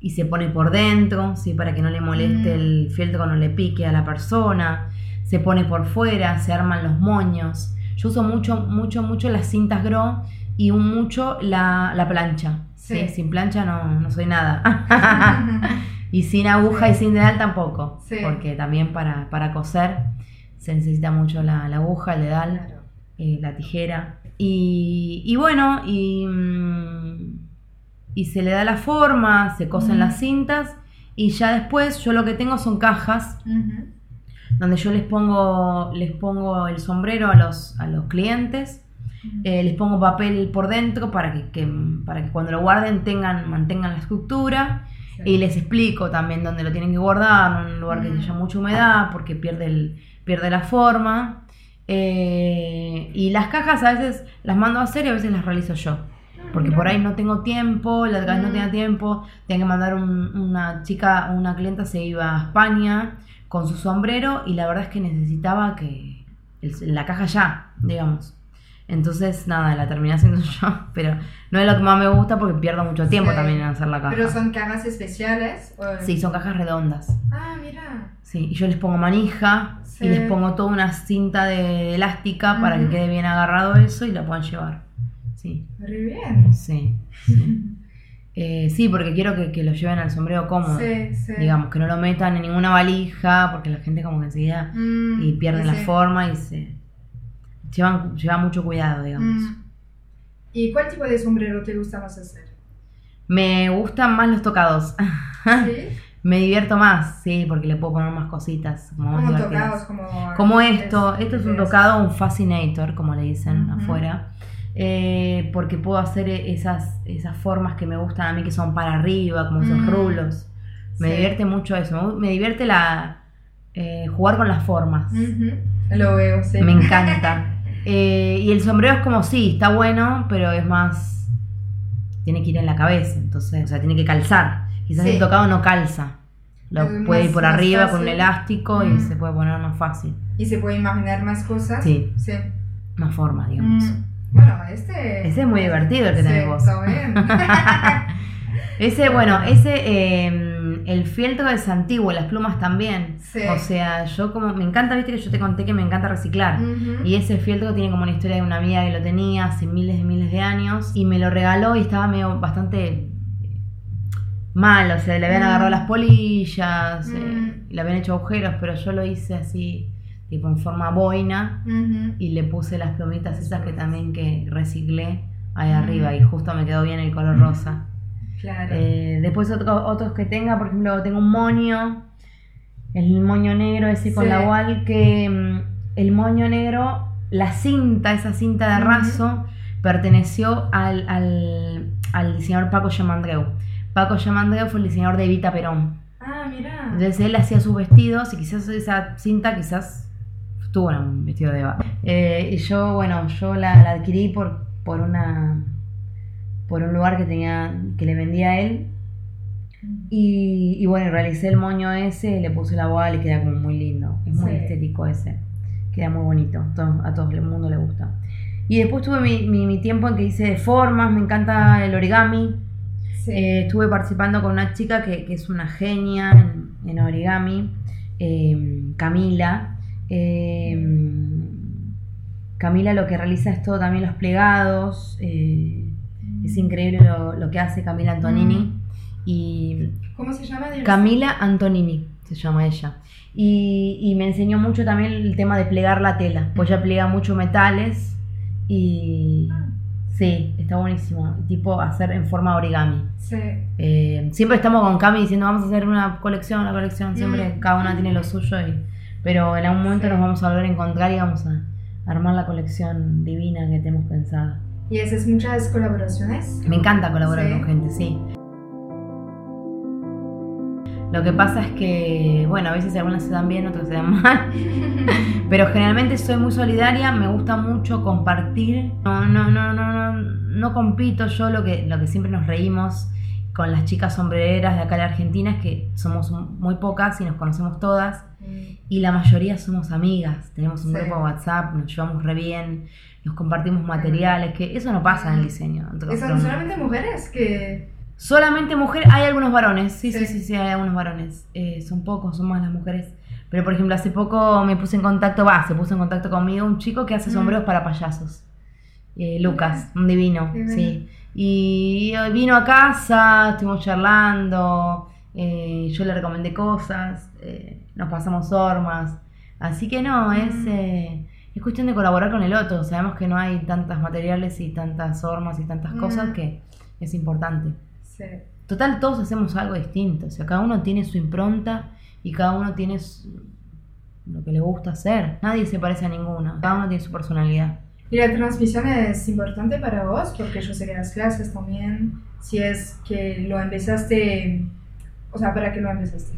y se pone por dentro, ¿sí? para que no le moleste Mm. el fieltro, no le pique a la persona. Se pone por fuera, se arman los moños. Yo uso mucho, mucho, mucho las cintas gro y un mucho la, la plancha. ¿sí? Sí. Sin plancha no, no soy nada. Y sin aguja y sin dedal tampoco. Sí. Porque también para, para coser se necesita mucho la, la aguja, el dedal, Claro. eh, la tijera. Y, y bueno, y, mm, y se le da la forma, se cosen Ujú. las cintas y ya después yo lo que tengo son cajas Ujú. donde yo les pongo, les pongo el sombrero a los, a los clientes, eh, les pongo papel por dentro para que, que- para que cuando lo guarden tengan, mantengan la estructura. Y les explico también dónde lo tienen que guardar, en un lugar que Mm. haya mucha humedad porque pierde, el, pierde la forma. Eh, y las cajas a veces las mando a hacer y a veces las realizo yo. Porque por ahí no tengo tiempo, la otra vez no Mm. tenía tiempo, tenía que mandar un- una chica, una clienta se iba a España con su sombrero y la verdad es que necesitaba que el- la caja ya, digamos. Entonces, nada, la terminé haciendo yo, pero no es lo que más me gusta porque pierdo mucho tiempo Sí. también en hacer la caja. ¿Pero son cajas especiales? o- Sí, son cajas redondas. Ah, mira. Sí, y yo les pongo manija Sí. y les pongo toda una cinta de elástica para que quede bien agarrado eso y lo puedan llevar. Sí, Muy bien. sí, sí. Eh, sí, porque quiero que, que lo lleven al sombrero cómodo. Sí, sí. Digamos, que no lo metan en ninguna valija, porque la gente como que enseguida Mm, y pierden la sí. forma y se llevan, lleva mucho cuidado, digamos. Mm. ¿Y cuál tipo de sombrero te gusta más hacer? Me gustan más los tocados. ¿Sí? Me divierto más, sí, porque le puedo poner más cositas. Como, tocados, como... Como esto, es- esto es un tocado, un fascinator, como le dicen afuera, eh, porque puedo hacer esas, esas formas que me gustan a mí, que son para arriba, como esos Mm. rulos. Me Sí. divierte mucho eso, me, divierte la eh, jugar con las formas. Lo veo, sí. me encanta. Eh, y el sombrero es como, sí, está bueno, pero es más, tiene que ir en la cabeza, entonces, o sea, tiene que calzar. Quizás Sí. el tocado no calza. Lo Es puede ir por arriba con un elástico y Mm. se puede poner más fácil. ¿Y se puede imaginar más cosas? Sí. Sí. Más formas, digamos. Mm. Bueno, este... Ese es muy divertido el que sí, tenés vos. está bien. Ese, bueno, ese, eh, el fieltro es antiguo, las plumas también. Sí. O sea, yo como, me encanta, viste que yo te conté que me encanta reciclar. Y ese fieltro tiene como una historia de una amiga que lo tenía hace miles de miles de años y me lo regaló y estaba medio bastante mal, o sea, le habían Mm. agarrado las polillas, eh, Mm. le habían hecho agujeros, pero yo lo hice así, tipo en forma boina y le puse las plumitas esas que también que reciclé ahí Mm. arriba y justo me quedó bien el color rosa. Claro. Eh, después otro- otros que tenga, por ejemplo, tengo un moño, el moño negro ese con Sí. la wall, que mm, el moño negro, la cinta, esa cinta de raso, perteneció al, al, al diseñador Paco Yamandreu. Paco Yamandreu fue el diseñador de Evita Perón. Ah, mira. Entonces él hacía sus vestidos y quizás esa cinta quizás estuvo en un vestido de Eva. Eh, y yo, bueno, yo la, la adquirí por, por una por un lugar que tenía que le vendía a él y, y bueno, realicé el moño ese, le puse la boa y queda como muy lindo. Es muy Sí. estético ese. Queda muy bonito. to- A todo el mundo le gusta. Y después tuve mi, mi- mi tiempo en que hice formas, me encanta el origami. Sí. Eh, estuve participando con una chica que, que es una genia en, en origami, eh, Camila. Eh, Camila lo que realiza es todo también los plegados. eh, es increíble lo, lo que hace Camila Antonini. Y ¿Cómo se llama? Dios? Camila Antonini se llama ella. Y, y me enseñó mucho también el tema de plegar la tela. Pues ella plega mucho metales y Ah. sí, está buenísimo. Tipo hacer en forma origami. Sí. Eh, siempre estamos con Cami diciendo vamos a hacer una colección, una colección. Siempre Mm. cada una tiene lo suyo. Y, pero en algún momento Sí. nos vamos a volver a encontrar y vamos a armar la colección divina que tenemos pensada. ¿Y haces muchas colaboraciones? Me encanta colaborar Sí. con gente, sí. Lo que pasa es que, bueno, a veces algunas se dan bien, otras se dan mal. Pero generalmente soy muy solidaria, me gusta mucho compartir. No, no, no, no, no, no compito yo lo que, lo que siempre nos reímos con las chicas sombrereras de acá de Argentina es que somos muy pocas y nos conocemos todas y la mayoría somos amigas. Tenemos un Sí. grupo de WhatsApp, nos llevamos re bien, nos compartimos materiales, que eso no pasa en el diseño. ¿Y son solamente mujeres que...? Solamente mujeres, hay algunos varones, sí, sí, Sí. sí, sí, hay algunos varones. Eh, son pocos, son más las mujeres. Pero por ejemplo, hace poco me puse en contacto, va, se puso en contacto conmigo un chico que hace Mm. sombreros para payasos. Eh, Lucas, un divino, sí. Y vino a casa, estuvimos charlando, eh, yo le recomendé cosas, eh, nos pasamos hormas. Así que no, es, Mm. Es cuestión de colaborar con el otro. Sabemos que no hay tantas materiales y tantas formas y tantas cosas Mm. que es importante. Sí. Total, todos hacemos algo distinto. O sea, cada uno tiene su impronta y cada uno tiene su- lo que le gusta hacer. Nadie se parece a ninguno. Cada uno tiene su personalidad. Y la transmisión es importante para vos porque yo sé que las clases también, si es que lo empezaste, o sea, ¿para qué lo empezaste?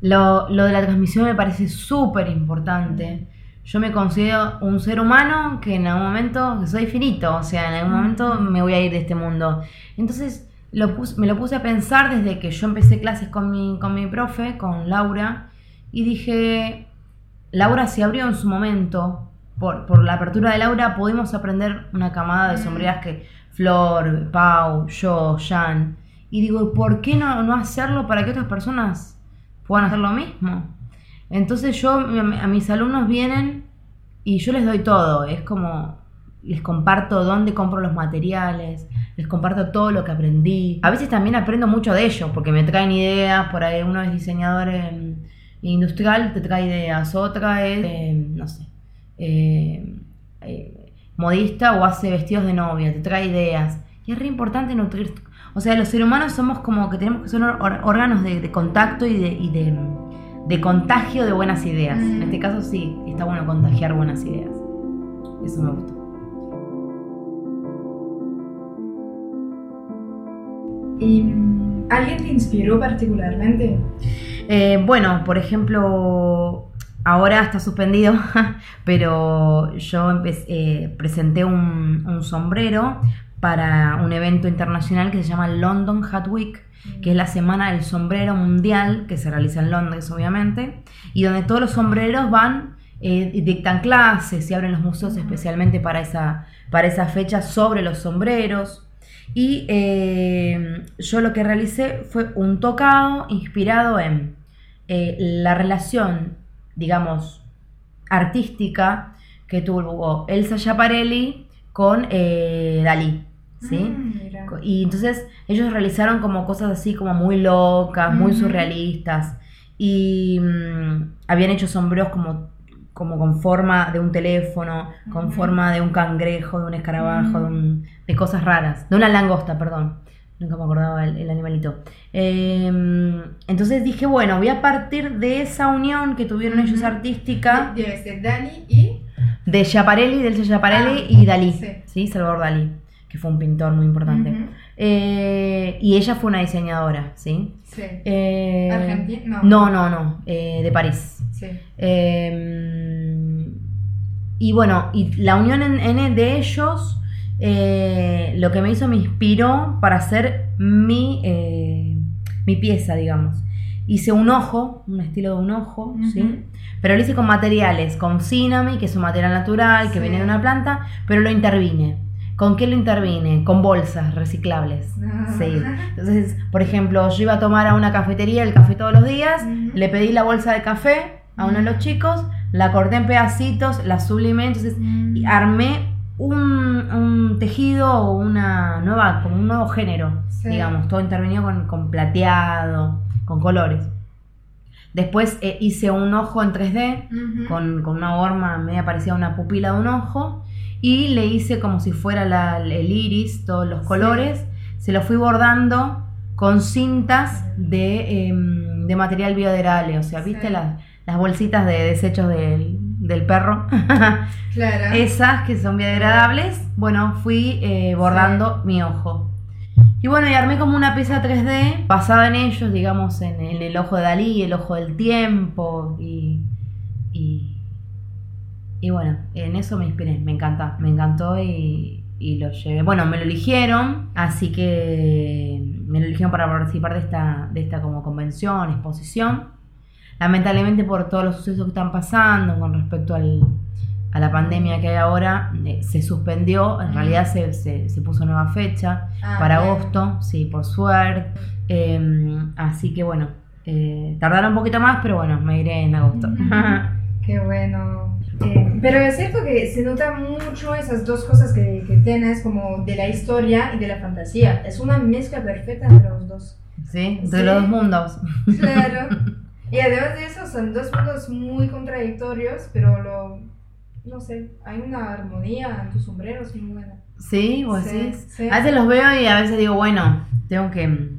Lo, lo de la transmisión me parece súper importante. Yo me considero un ser humano que en algún momento que soy finito, o sea, en algún momento me voy a ir de este mundo. Entonces lo pus- me lo puse a pensar desde que yo empecé clases con mi, con mi profe, con Laura, y dije, Laura se abrió en su momento, por, por la apertura de Laura pudimos aprender una camada de Mm. sombreras que Flor, Pau, yo, Jan, y digo, ¿por qué no, no hacerlo para que otras personas puedan hacer lo mismo? Entonces yo, a mis alumnos vienen y yo les doy todo, es como, les comparto dónde compro los materiales, les comparto todo lo que aprendí. A veces también aprendo mucho de ellos, porque me traen ideas, por ahí uno es diseñador industrial, te trae ideas, otra es, em, no sé, eh, eh, modista o hace vestidos de novia, te trae ideas. Y es re importante nutrir. O sea, los seres humanos somos como que tenemos que ser or- órganos de, de contacto y de, y de, de contagio de buenas ideas. En este caso sí, está bueno contagiar buenas ideas. Eso me gusta. ¿Y mm, alguien te inspiró particularmente? Eh, bueno, por ejemplo, ahora está suspendido, pero yo eh, presenté un, un sombrero para un evento internacional que se llama London Hat Week, que es la semana del sombrero mundial que se realiza en Londres, obviamente, y donde todos los sombreros van, eh, y dictan clases y abren los museos especialmente para esa, para esa fecha sobre los sombreros. Y eh, yo lo que realicé fue un tocado inspirado en eh, la relación, digamos, artística que tuvo Elsa Schiaparelli con eh, Dalí. ¿sí? Mm, mira. Y entonces ellos realizaron como cosas así como muy locas, muy surrealistas. Y mm, habían hecho sombreros como, como con forma de un teléfono, con forma de un cangrejo, de un escarabajo, de, un- de cosas raras. De una langosta, perdón. Nunca me acordaba el, el animalito. Eh, entonces dije, bueno, voy a partir de esa unión que tuvieron ellos artística Debe ser Dani y... de Schiaparelli, del Schiaparelli Ah, y Dalí. sí. Sí. Salvador Dalí, que fue un pintor muy importante. Eh, y ella fue una diseñadora, ¿sí? Sí. Eh, ¿Argentina? No, no, no, eh, de París. Sí. Y bueno, y la unión en, en- de ellos, lo que me hizo, me inspiró para hacer mi, mi pieza, digamos. Hice un ojo, un estilo de un ojo. ¿sí? Pero lo hice con materiales, con cinnamon, que es un material natural, que Sí. viene de una planta, pero lo intervine. ¿Con qué lo intervine? Con bolsas reciclables. Ah. Sí. Entonces, por ejemplo, yo iba a tomar a una cafetería el café todos los días, le pedí la bolsa de café a uno de los chicos, la corté en pedacitos, la sublimé, entonces Mm. y armé un, un tejido o una nueva, como un nuevo género, Sí. digamos, todo intervenido con, con plateado, con colores. Después eh, hice un ojo en 3D Ujú. con, con una forma media parecida a una pupila de un ojo y le hice como si fuera la- el iris, todos los Sí. colores, se lo fui bordando con cintas de, em, de material biodegradable, o sea, ¿viste Sí. las, las bolsitas de desechos del, del perro? Claro. Esas que son biodegradables, bueno, fui eh, bordando mi ojo. Y bueno, y armé como una pieza 3D basada en ellos, digamos, en, en el ojo de Dalí, el ojo del tiempo y, y, y bueno, en eso me inspiré, me encanta, me encantó y, y lo llevé. Bueno, me lo eligieron, así que me lo eligieron para participar de esta, de esta como convención, exposición. Lamentablemente por todos los sucesos que están pasando con respecto al, a la pandemia que hay ahora, eh, se suspendió, en realidad se, se, se puso nueva fecha Ah, para bien. agosto, sí, por suerte. Eh, así que bueno, eh, tardaron un poquito más, pero bueno, me iré en agosto. Qué bueno. Eh, pero es cierto que se nota mucho esas dos cosas que, que tienes, como de la historia y de la fantasía. Es una mezcla perfecta entre los dos. ¿Sí? De Sí. los dos mundos. Claro. y además de eso, son dos mundos muy contradictorios, pero lo, no sé, hay una armonía en tus sombreros muy buena. ¿Sí? ¿Vos Sí, decís? sí. A veces los veo y a veces digo, bueno, tengo que...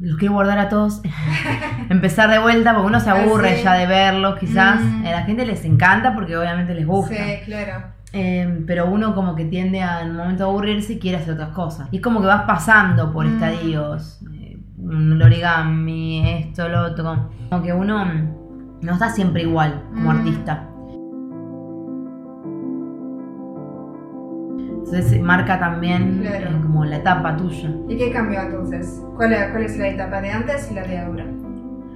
Los quiero guardar a todos. Empezar de vuelta porque uno se Ah, aburre sí. ya de verlos, quizás. Mm. A la gente les encanta porque obviamente les gusta. Sí, claro. Eh, pero uno como que tiende a en un momento de aburrirse y quiere hacer otras cosas. Y es como que vas pasando por Mm. estadios. eh, el origami, esto, lo otro. Como, que uno mm, no está siempre igual como Mm. artista. Entonces marca también Claro. eh, como la etapa tuya. ¿Y qué cambió entonces? ¿Cuál es, cuál es la etapa de antes y la de ahora?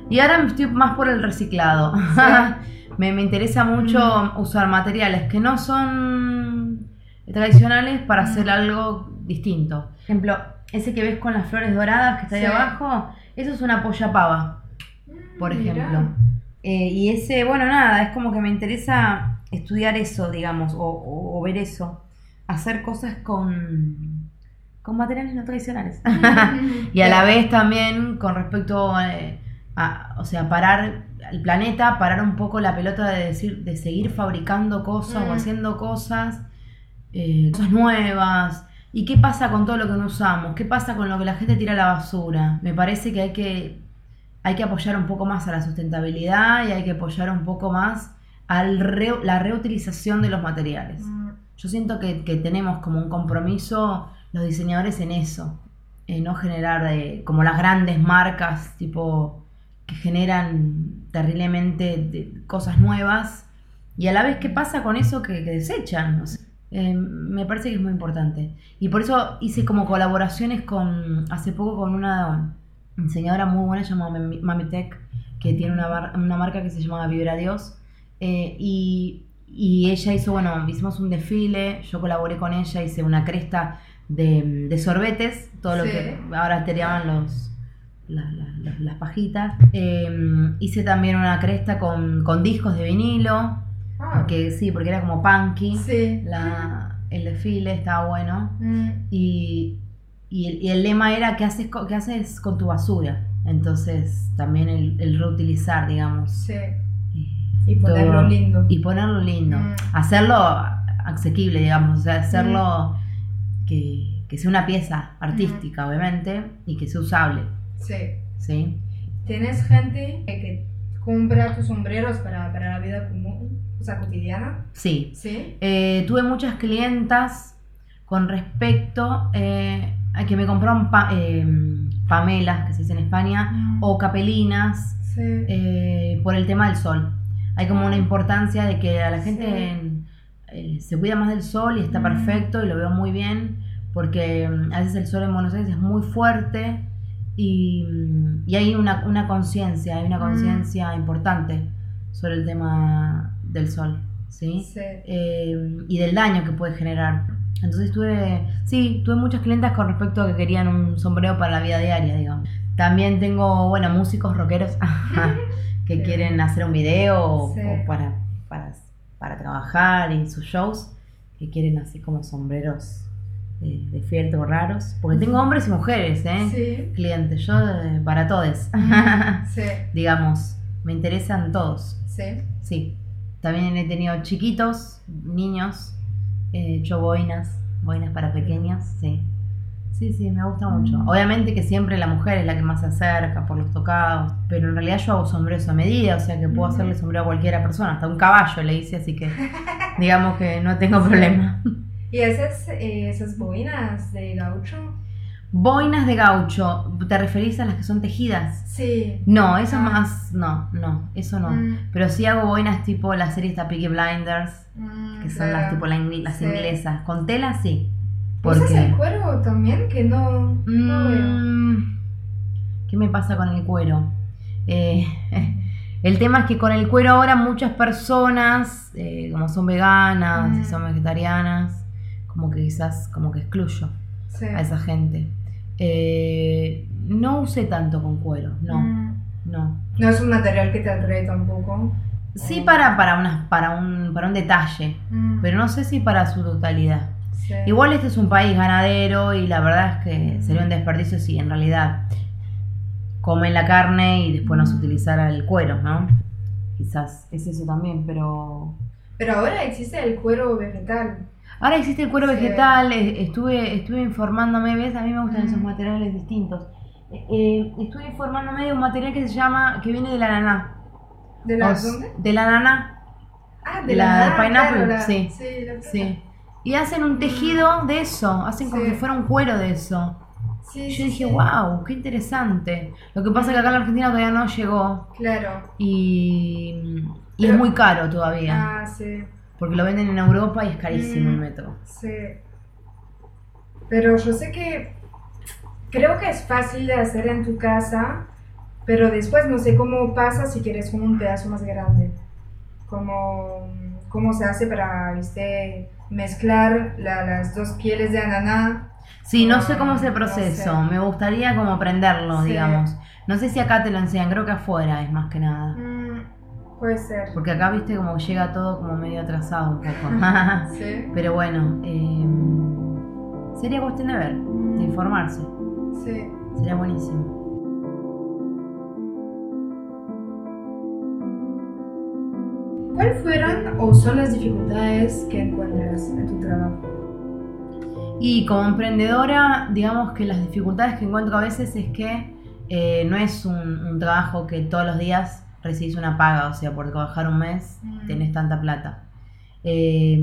Y ahora estoy más por el reciclado. me, me interesa mucho usar materiales que no son tradicionales para Mm. hacer algo distinto. Por ejemplo, ese que ves con las flores doradas que está ahí Sí. abajo, eso es una polla pava, por Mm, ejemplo. Eh, y ese, bueno, nada, es como que me interesa estudiar eso, digamos, o, o- o ver eso. Hacer cosas con, con materiales no tradicionales. Y a la vez también con respecto eh, a, o sea, parar el planeta, parar un poco la pelota de decir, de seguir fabricando cosas o haciendo cosas, eh, cosas nuevas. ¿Y qué pasa con todo lo que no usamos? ¿Qué pasa con lo que la gente tira a la basura? Me parece que hay que, hay que apoyar un poco más a la sustentabilidad y hay que apoyar un poco más a la reutilización de los materiales. Mm, Yo siento que, que tenemos como un compromiso los diseñadores en eso, en no generar eh, como las grandes marcas tipo que generan terriblemente cosas nuevas y a la vez qué pasa con eso que, que desechan. Eh, me parece que es muy importante. Y por eso hice como colaboraciones con, hace poco con una diseñadora muy buena llamada Mami Mami Tech, que tiene una, bar- una marca que se llama Vibra Dios. Eh, y, y ella hizo, bueno, hicimos un desfile, yo colaboré con ella, hice una cresta de, de sorbetes, todo lo que ahora te llaman los, la- la- la- las pajitas. Eh, hice también una cresta con, con discos de vinilo, Ah, porque sí, porque era como punky. sí. La, el desfile estaba bueno. Mm, Y, y el, y el lema era ¿qué haces, qué haces con tu basura? Entonces también el, el reutilizar, digamos. sí. Y- ponerlo todo. lindo. Y ponerlo lindo. Mm. Hacerlo asequible, digamos. O sea, hacerlo que, que sea una pieza artística, obviamente, y que sea usable. Sí. ¿Sí? ¿Tienes gente que, compra tus sombreros para, para la vida común, o sea, cotidiana? Sí. Sí. Eh, tuve muchas clientas con respecto eh, a que me compraron pa- eh, pamelas, que se dice en España, o capelinas, Sí. eh, por el tema del sol. Hay como una importancia de que a la gente eh, se cuida más del sol y está Mm. perfecto y lo veo muy bien porque mm, a veces el sol en Buenos Aires es muy fuerte y, mm, y hay una, una conciencia, hay una Mm. conciencia importante sobre el tema del sol, ¿sí? Sí. Eh, y del daño que puede generar. Entonces tuve, sí, tuve muchas clientas con respecto a que querían un sombrero para la vida diaria, digamos. También tengo, bueno, músicos rockeros que Sí. quieren hacer un video o, Sí. o para, para, para trabajar y sus shows, que quieren así como sombreros eh, de fieltro raros. Porque tengo hombres y mujeres, ¿eh? Sí. Clientes, yo eh, para todos, Sí. digamos, me interesan todos. Sí. Sí, también he tenido chiquitos, niños, he hecho boinas, boinas para pequeños, sí. Sí, sí, me gusta mucho. Obviamente que siempre la mujer es la que más se acerca por los tocados, pero en realidad yo hago sombreros a medida, o sea que puedo hacerle sombrero a cualquiera persona, hasta un caballo le hice, así que digamos que no tengo problema. ¿Y esas, eh, esas boinas de gaucho? Boinas de gaucho, ¿te referís a las que son tejidas? Sí. No, eso Ah. más, no, no, eso no. Mm. Pero sí hago boinas tipo la serie esta Peaky Blinders, Mm, que son las tipo la ingl- las Sí. inglesas. Con tela sí. ¿Usas el Porque. cuero también? Que no, no veo. Mm, ¿Qué me pasa con el cuero? Eh, el tema es que con el cuero ahora muchas personas, eh, como son veganas Mm. y son vegetarianas, como que quizás como que excluyo Sí. a esa gente. Eh, no usé tanto con cuero, no, Mm. no. No es un material que te atrae tampoco. Sí para, para, unas, para, un, para un detalle, Mm. pero no sé si para su totalidad. Sí. Igual este es un país ganadero y la verdad es que sería un desperdicio si en realidad comen la carne y después no se utilizara el cuero, ¿no? Quizás es eso también, pero Pero ahora existe el cuero vegetal. Ahora existe el cuero Sí. vegetal, estuve, estuve informándome, ¿ves? A mí me gustan Mm. esos materiales distintos. Eh, estuve informándome de un material que se llama, que viene de la naná. ¿De la O s- dónde? De la naná, Ah, de la- ah, pineapple, claro, la- sí. Sí, la sí. Y hacen un tejido de eso, hacen como Sí. si fuera un cuero de eso. Sí, yo dije, wow, qué interesante. Lo que pasa es que acá en la Argentina todavía no llegó Claro. y, y es muy caro todavía. Ah, sí. Porque lo venden en Europa y es carísimo el Mm. metro. Sí. Pero yo sé que creo que es fácil de hacer en tu casa, pero después no sé cómo pasa si quieres como un pedazo más grande. Cómo, cómo se hace para, viste, mezclar la- las dos pieles de ananá. Sí, no sé cómo es el No proceso. sé. Me gustaría como aprenderlo, Sí. digamos. No sé si acá te lo enseñan, creo que afuera es más que nada. Mm, puede ser. Porque acá, viste, como llega todo como medio atrasado un poco. Sí, Pero bueno, eh, sería cuestión de ver, de informarse. sí. Sería buenísimo. Son las dificultades que encuentras en tu trabajo? Y como emprendedora, digamos que las dificultades que encuentro a veces es que eh, no es un, un trabajo que todos los días recibís una paga, o sea, por trabajar un mes Mm. tenés tanta plata. Eh,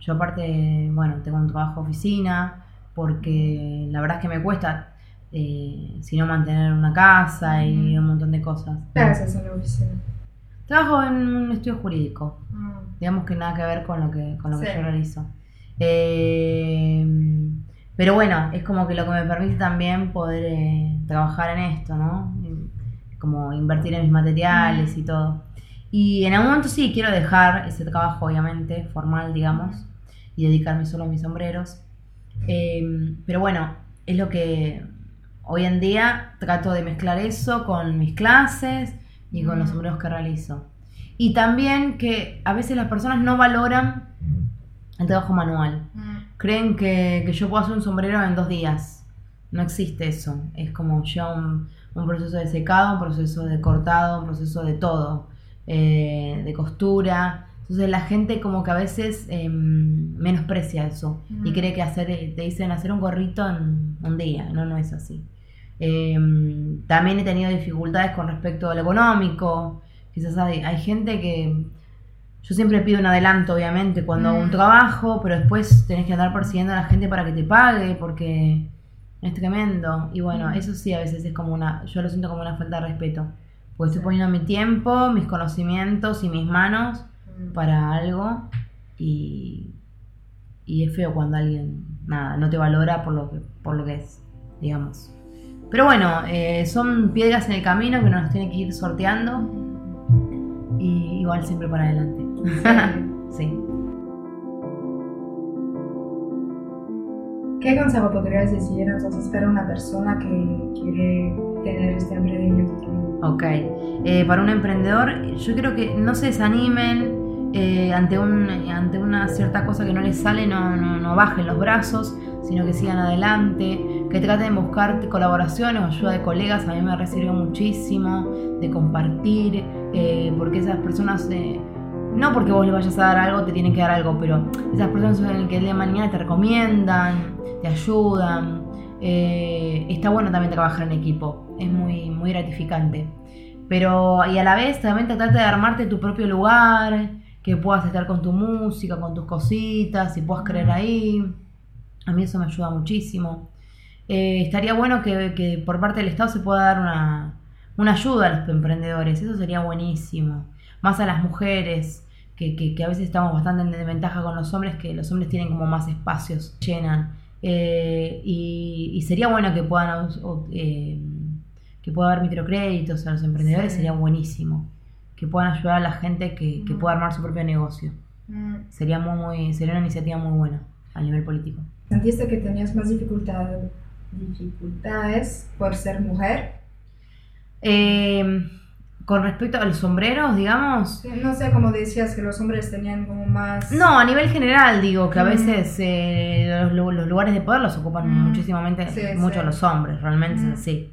yo aparte, bueno, tengo un trabajo de oficina, porque la verdad es que me cuesta, eh, si no mantener una casa y un montón de cosas. ¿Qué haces en la oficina? Trabajo en un estudio jurídico, Mm. Digamos que nada que ver con lo que, con lo que yo realizo. Eh, pero bueno, es como que lo que me permite también poder eh, trabajar en esto, ¿no? Y Como invertir en mis materiales y todo. Y en algún momento sí quiero dejar ese trabajo, obviamente, formal, digamos, y dedicarme solo a mis sombreros. Eh, pero bueno, es lo que hoy en día trato de mezclar eso con mis clases y con los sombreros que realizo. Y también que a veces las personas no valoran el trabajo manual. Mm. Creen que, que yo puedo hacer un sombrero en dos días. No existe eso. Es como ya un, un proceso de secado, un proceso de cortado, un proceso de todo. eh, de costura. Entonces la gente como que a veces eh, menosprecia eso y Mm. cree que hacer, te dicen hacer un gorrito en un día. No, no es así. Eh, también he tenido dificultades con respecto al económico. Quizás hay, hay gente que yo siempre pido un adelanto, obviamente, cuando hago un Mm. trabajo, pero después tenés que andar persiguiendo a la gente para que te pague, porque es tremendo. Y bueno, Mm. eso sí a veces es como una, yo lo siento como una falta de respeto. Porque estoy poniendo mi tiempo, mis conocimientos y mis manos Mm. para algo y, y es feo cuando alguien nada no te valora por lo que por lo que es digamos pero bueno eh, son piedras en el camino que nos tiene que ir sorteando y igual siempre para adelante sí ¿Qué consejo podrías decir entonces para una persona que quiere tener este emprendimiento también? Ok. Eh, para un emprendedor, yo creo que no se desanimen eh, ante, un, ante una cierta cosa que no les sale, no, no, no bajen los brazos, sino que sigan adelante, que traten de buscar colaboraciones o ayuda de colegas. A mí me recibió muchísimo de compartir, eh, porque esas personas, eh, no porque vos le vayas a dar algo, te tienen que dar algo, pero esas personas son el que el día de mañana te recomiendan, te ayudan. Eh, está bueno también trabajar en equipo, es muy, muy gratificante. Pero, y a la vez también tratar de armarte tu propio lugar, que puedas estar con tu música, con tus cositas, y puedas creer ahí. A mí eso me ayuda muchísimo. Eh, estaría bueno que, que por parte del Estado se pueda dar una, una ayuda a los emprendedores, eso sería buenísimo. Más a las mujeres, que, que- que a veces estamos bastante en desventaja con los hombres, que los hombres tienen como más espacios, llenan. Eh, y, y sería bueno que puedan o- eh, que pueda haber microcréditos a los emprendedores, Sí. sería buenísimo. Que puedan ayudar a la gente que, que Mm. pueda armar su propio negocio. Mm. Sería muy, muy, sería una iniciativa muy buena a nivel político. ¿Sentiste que tenías más dificultad- dificultades por ser mujer? Eh, con respecto a los sombreros, digamos. No sé, como decías que los hombres tenían como más... No, a nivel general digo que a Mm. veces eh, los, lu- los lugares de poder los ocupan Mm. muchísimamente Sí, mucho sí. los hombres, realmente Mm. es así.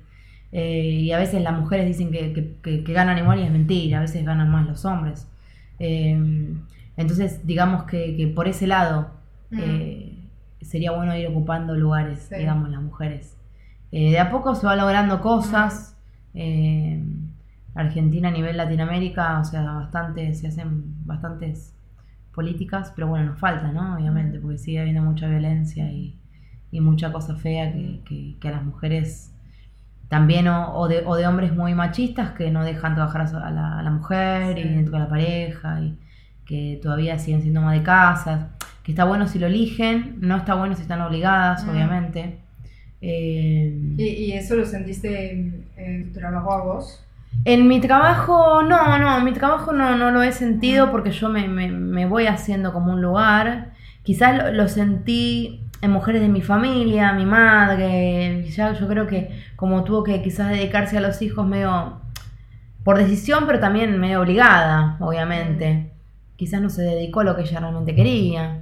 Eh, y a veces las mujeres dicen que, que- que- que ganan igual y es mentira, a veces ganan más los hombres. Eh, Entonces, digamos que, que por ese lado eh, sería bueno ir ocupando lugares, Sí. digamos, las mujeres. Eh, de a poco se va logrando cosas. eh, Argentina a nivel Latinoamérica, o sea, bastante, se hacen bastantes políticas, pero bueno, nos falta, ¿no? Obviamente, porque sigue habiendo mucha violencia y, y mucha cosa fea que, que- que a las mujeres también, o, o de, o de hombres muy machistas que no dejan trabajar a, la, a la mujer Sí. y dentro de la pareja y que todavía siguen siendo más de casa, que está bueno si lo eligen, no está bueno si están obligadas, Mm. obviamente. Eh, ¿Y, y eso lo sentiste en, en tu trabajo a vos? en mi trabajo, no, no, en mi trabajo no, no lo he sentido porque yo me, me- me voy haciendo como un lugar. Quizás lo, lo sentí en mujeres de mi familia, mi madre. Ya yo creo que como tuvo que quizás dedicarse a los hijos medio por decisión, pero también medio obligada, obviamente. Quizás no se dedicó a lo que ella realmente quería.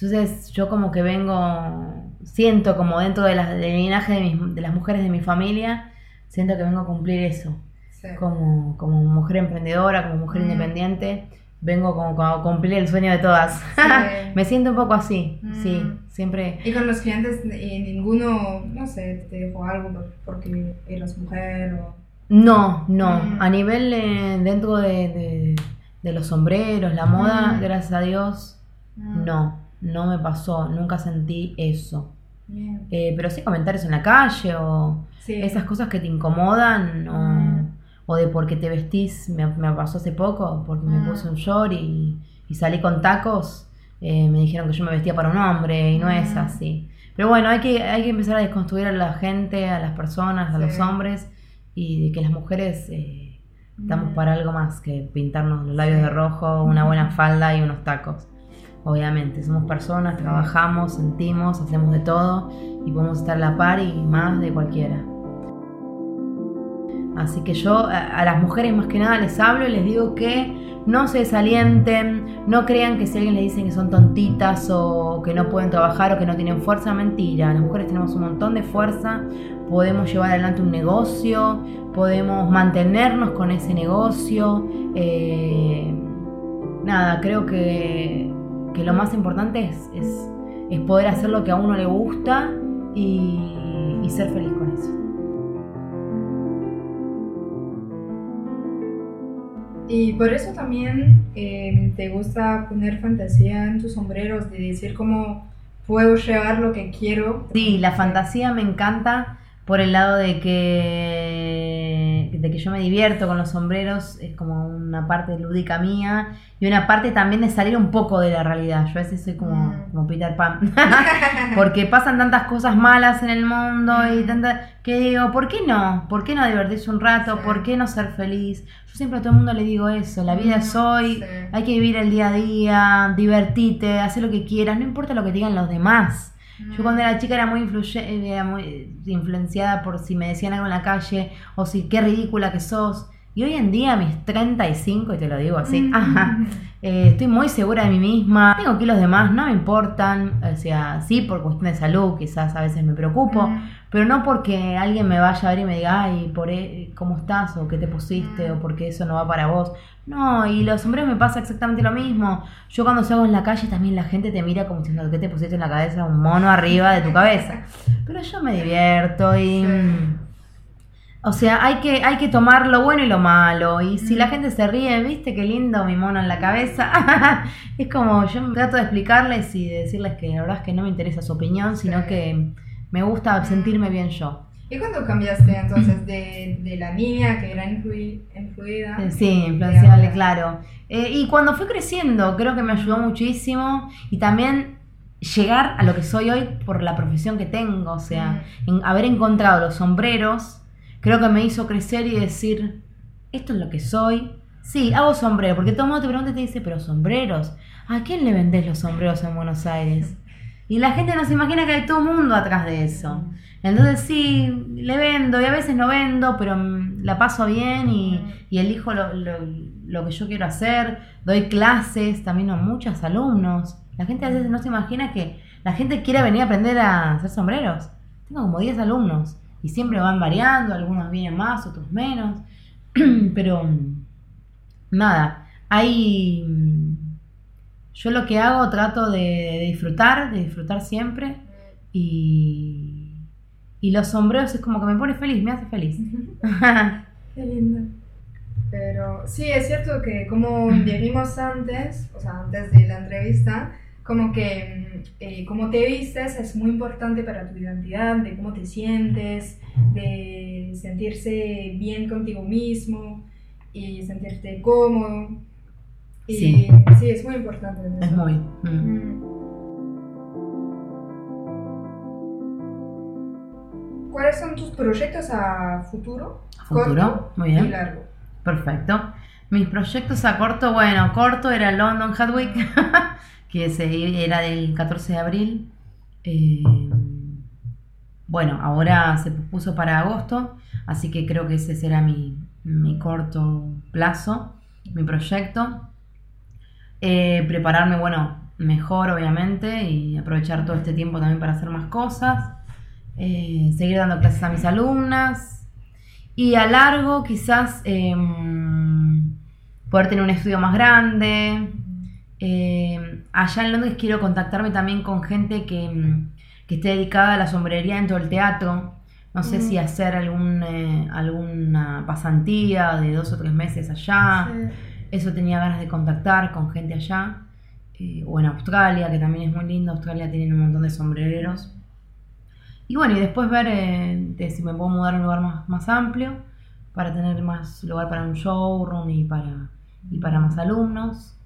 Entonces yo como que vengo, siento como dentro de la- del linaje de, mis- de las mujeres de mi familia, siento que vengo a cumplir eso Sí. como, como mujer emprendedora, como mujer Mm. independiente, vengo como, como a cumplir el sueño de todas. Sí. Me siento un poco así, Mm. sí, siempre. Y con los clientes, eh, ninguno, no sé, te dijo algo por- porque eras mujer o... No, no, Mm. a nivel eh, dentro de, de- de los sombreros, la moda, gracias a Dios, no, no me pasó, nunca sentí eso. Eh, pero sí comentarios en la calle o Sí. esas cosas que te incomodan o, Mm. o de por qué te vestís, me, me pasó hace poco, porque me Mm. puse un short y, y salí con tacos, eh, me dijeron que yo me vestía para un hombre y no es Mm. así. Pero bueno, hay que, hay que empezar a desconstruir a la gente, a las personas, a Sí. los hombres y de que las mujeres eh, estamos para algo más que pintarnos los labios Sí. de rojo, una buena falda y unos tacos. Obviamente, somos personas, trabajamos, sentimos, hacemos de todo y podemos estar a la par y más de cualquiera. Así que yo a, las mujeres más que nada les hablo y les digo que no se desalienten, no crean que si alguien les dicen que son tontitas o que no pueden trabajar o que no tienen fuerza, mentira. Las mujeres tenemos un montón de fuerza, podemos llevar adelante un negocio, podemos mantenernos con ese negocio. eh, nada, creo que, que lo más importante es, es- es poder hacer lo que a uno le gusta y, y ser feliz con eso. Y por eso también eh, te gusta poner fantasía en tus sombreros, de decir cómo puedo llevar lo que quiero. Sí, la fantasía me encanta por el lado de que, de que yo me divierto con los sombreros, es como una parte lúdica mía y una parte también de salir un poco de la realidad. Yo a veces soy como, Mm. como Peter Pan, porque pasan tantas cosas malas en el mundo y Mm. tanta, que digo, ¿por qué no? ¿Por qué no divertirse un rato? Sí. ¿Por qué no ser feliz? Yo siempre a todo el mundo le digo eso, la vida es hoy, Sí. hay que vivir el día a día, divertirte, hacer lo que quieras, no importa lo que digan los demás. Yo cuando era chica era muy, era muy influenciada por si me decían algo en la calle o si qué ridícula que sos. Y hoy en día, mis 35, y te lo digo así, Mm. ajá, eh, estoy muy segura de mí misma. Tengo que los demás no me importan. O sea, sí, por cuestión de salud, quizás a veces me preocupo. Mm. Pero no porque alguien me vaya a ver y me diga, ay, por e- ¿cómo estás? o qué te pusiste, Mm. o porque eso no va para vos. No, y los sombreros me pasa exactamente lo mismo. Yo cuando salgo en la calle también la gente te mira como diciendo, ¿qué te pusiste en la cabeza? Un mono arriba de tu cabeza. Pero yo me divierto y... Sí. Mm, O sea, hay que, hay que tomar lo bueno y lo malo. Y si Mm. la gente se ríe, ¿viste qué lindo mi mono en la cabeza? es como, yo trato de explicarles y de decirles que la verdad es que no me interesa su opinión, sino Sí. que me gusta sentirme bien yo. ¿Y cuándo cambiaste entonces de, de la niña que era influi- influida? Eh, Sí, influenciable, claro. Eh, y cuando fui creciendo, creo que me ayudó muchísimo y también llegar a lo que soy hoy por la profesión que tengo, o sea, en haber encontrado los sombreros, creo que me hizo crecer y decir, esto es lo que soy. Sí, hago sombrero, porque todo el mundo te pregunta y te dice, pero sombreros, ¿a quién le vendés los sombreros en Buenos Aires? Y la gente no se imagina que hay todo mundo atrás de eso. Entonces sí, le vendo y a veces no vendo, pero mm, la paso bien y, y elijo lo, lo- lo que yo quiero hacer. Doy clases también a muchos alumnos. La gente a veces no se imagina que la gente quiere venir a aprender a hacer sombreros. Tengo como 10 alumnos y siempre van variando, algunos vienen más, otros menos. pero nada, hay, Yo lo que hago trato de, de disfrutar, de disfrutar siempre. Y, y los sombreros es como que me pone feliz, me hace feliz. Qué lindo. Pero sí, es cierto que como dijimos antes, o sea, antes de la entrevista, como que mm, eh, cómo te vistes es muy importante para tu identidad, de cómo te sientes, de sentirse bien contigo mismo y sentirte cómodo. Y Sí. sí, es muy importante. Es muy... mm. Mm. ¿Cuáles son tus proyectos a futuro? A futuro, Corto muy bien. Y largo. Perfecto. Mis proyectos a corto, bueno, corto era London Hat Week, que era del 14 de abril. Eh, bueno, ahora se puso para agosto, así que creo que ese será mi, mi corto plazo, mi proyecto. Eh, prepararme, bueno, mejor obviamente y aprovechar todo este tiempo también para hacer más cosas. Eh, seguir dando clases a mis alumnas. Y a largo quizás em, poder tener un estudio más grande. Eh, allá en Londres quiero contactarme también con gente que, em, que esté dedicada a la sombrería dentro del teatro. No sé si hacer algún, eh, alguna pasantía de dos o tres meses allá. Sí. Eso tenía ganas de contactar con gente allá. Eh, o en Australia, que también es muy lindo. Australia tiene un montón de sombrereros. Y bueno, y después ver de si me puedo mudar a un lugar más, más amplio para tener más lugar para un showroom y para, y para más alumnos.